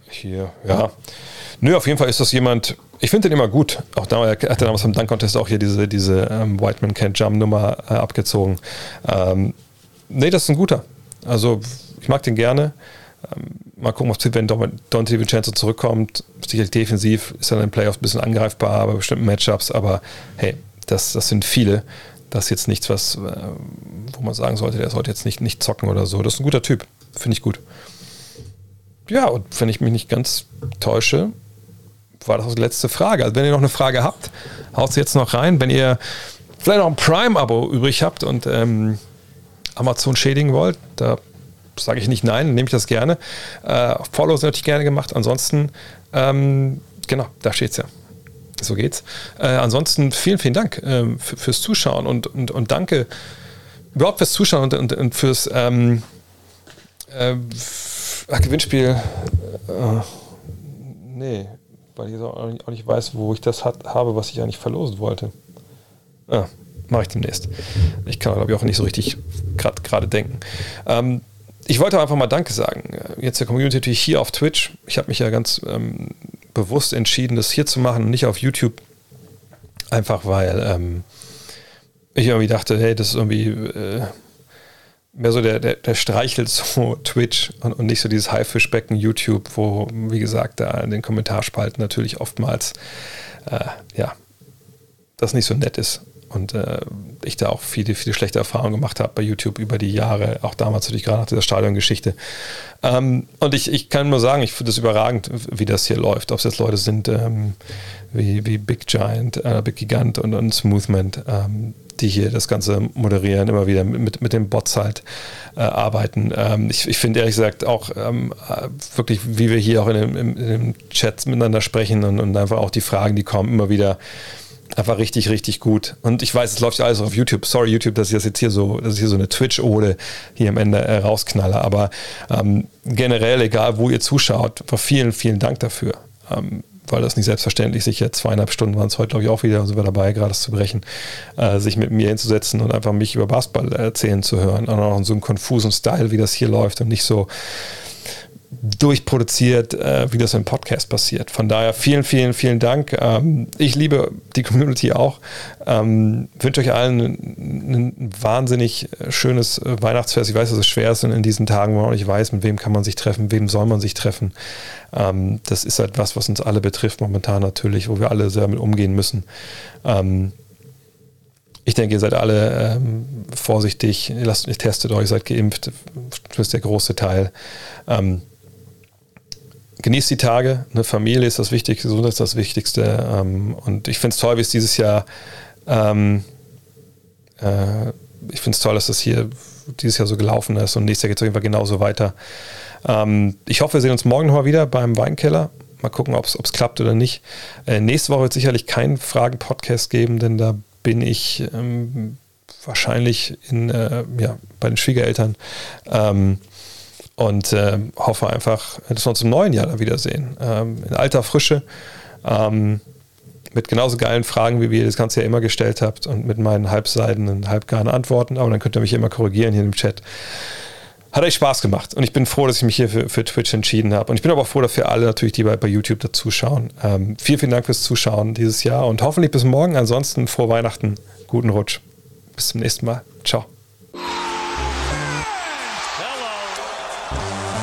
hier, ja. Nö, auf jeden Fall ist das jemand, ich finde den immer gut. Auch damals, er hat damals beim Dunk-Contest auch hier diese, diese ähm, White Man Can't Jump-Nummer äh, abgezogen. Ähm, nee, das ist ein guter. Also, ich mag den gerne. Ähm, mal gucken, ob wenn Dante Vincenzo zurückkommt, sicherlich defensiv ist er in den Playoffs ein bisschen angreifbar bei bestimmten Matchups, aber hey, das, das sind viele. Das ist jetzt nichts, was, äh, wo man sagen sollte, der sollte jetzt nicht, nicht zocken oder so. Das ist ein guter Typ. Finde ich gut. Ja, und wenn ich mich nicht ganz täusche, war das die letzte Frage. Also wenn ihr noch eine Frage habt, haut sie jetzt noch rein. Wenn ihr vielleicht noch ein Prime-Abo übrig habt und ähm, Amazon schädigen wollt, da sage ich nicht nein, nehme ich das gerne. Äh, Follows natürlich gerne gemacht. Ansonsten, ähm, genau, da steht es ja. So geht's. Äh, ansonsten vielen, vielen Dank äh, fürs Zuschauen und, und, und danke überhaupt fürs Zuschauen und, und, und fürs ähm, äh, ach, Gewinnspiel. Äh, nee, weil ich auch nicht, auch nicht, weiß, wo ich das hat, habe, was ich eigentlich verlosen wollte. Ah, mache ich demnächst. Ich kann, glaube ich, auch nicht so richtig gerade denken. Ähm, ich wollte einfach mal Danke sagen. Jetzt der Community natürlich hier auf Twitch. Ich habe mich ja ganz ähm, bewusst entschieden, das hier zu machen und nicht auf YouTube. Einfach weil ähm, ich irgendwie dachte, hey, das ist irgendwie äh, mehr so der, der, der streichelt so Twitch und, und nicht so dieses Haifischbecken YouTube, wo, wie gesagt, da in den Kommentarspalten natürlich oftmals äh, ja, das nicht so nett ist und äh, ich da auch viele, viele schlechte Erfahrungen gemacht habe bei YouTube über die Jahre, auch damals natürlich gerade nach dieser Stadiongeschichte. Ähm, und ich, ich kann nur sagen, ich finde es überragend, wie das hier läuft. Ob es jetzt Leute sind ähm, wie, wie Big Giant, äh, Big Gigant und, und Smoothment, ähm, die hier das Ganze moderieren, immer wieder mit, mit den Bots halt äh, arbeiten. Ähm, ich, ich finde ehrlich gesagt auch ähm, äh, wirklich, wie wir hier auch in dem, in dem Chat miteinander sprechen und, und einfach auch die Fragen, die kommen, immer wieder einfach richtig, richtig gut. Und ich weiß, es läuft ja alles auf YouTube. Sorry, YouTube, dass ich das jetzt hier so, dass ich hier so eine Twitch-Ode hier am Ende äh, rausknalle. Aber ähm, generell, egal wo ihr zuschaut, vielen, vielen Dank dafür. Ähm, weil das nicht selbstverständlich sich jetzt zweieinhalb Stunden waren es heute, glaube ich, auch wieder, sind wir dabei, gerade zu brechen, äh, sich mit mir hinzusetzen und einfach mich über Basketball erzählen zu hören. Und auch in so einem konfusen Style, wie das hier läuft und nicht so durchproduziert, äh, wie das im Podcast passiert. Von daher vielen, vielen, vielen Dank. Ähm, ich liebe die Community auch. Ähm, wünsche euch allen ein, ein, wahnsinnig schönes Weihnachtsfest. Ich weiß, dass es schwer ist in diesen Tagen, wo man auch nicht weiß, mit wem kann man sich treffen, wem soll man sich treffen. Ähm, das ist halt was, was uns alle betrifft momentan natürlich, wo wir alle sehr damit umgehen müssen. Ähm, ich denke, ihr seid alle ähm, vorsichtig, lasst, testet euch, seid geimpft, das ist der große Teil. Ähm, genießt die Tage. Eine Familie ist das Wichtigste, Gesundheit ist das Wichtigste. Ähm, und ich finde es toll, wie es dieses Jahr, ähm, äh, ich finde es toll, dass das hier dieses Jahr so gelaufen ist und nächstes Jahr geht es auf jeden Fall genauso weiter. Ähm, ich hoffe, wir sehen uns morgen nochmal wieder beim Weinkeller. Mal gucken, ob es klappt oder nicht. Äh, nächste Woche wird es sicherlich keinen Fragen-Podcast geben, denn da bin ich ähm, wahrscheinlich in, äh, ja, bei den Schwiegereltern. Ähm, und äh, hoffe einfach, dass wir uns im neuen Jahr da wiedersehen. Ähm, in alter Frische, ähm, mit genauso geilen Fragen, wie ihr das Ganze ja immer gestellt habt und mit meinen halbseidenen, halbgarnen Antworten. Aber dann könnt ihr mich immer korrigieren hier im Chat. Hat euch Spaß gemacht und ich bin froh, dass ich mich hier für, für Twitch entschieden habe. Und ich bin aber auch froh dafür alle natürlich, die bei, bei YouTube dazuschauen. Ähm, vielen, vielen Dank fürs Zuschauen dieses Jahr und hoffentlich bis morgen. Ansonsten frohe Weihnachten, guten Rutsch. Bis zum nächsten Mal. Ciao.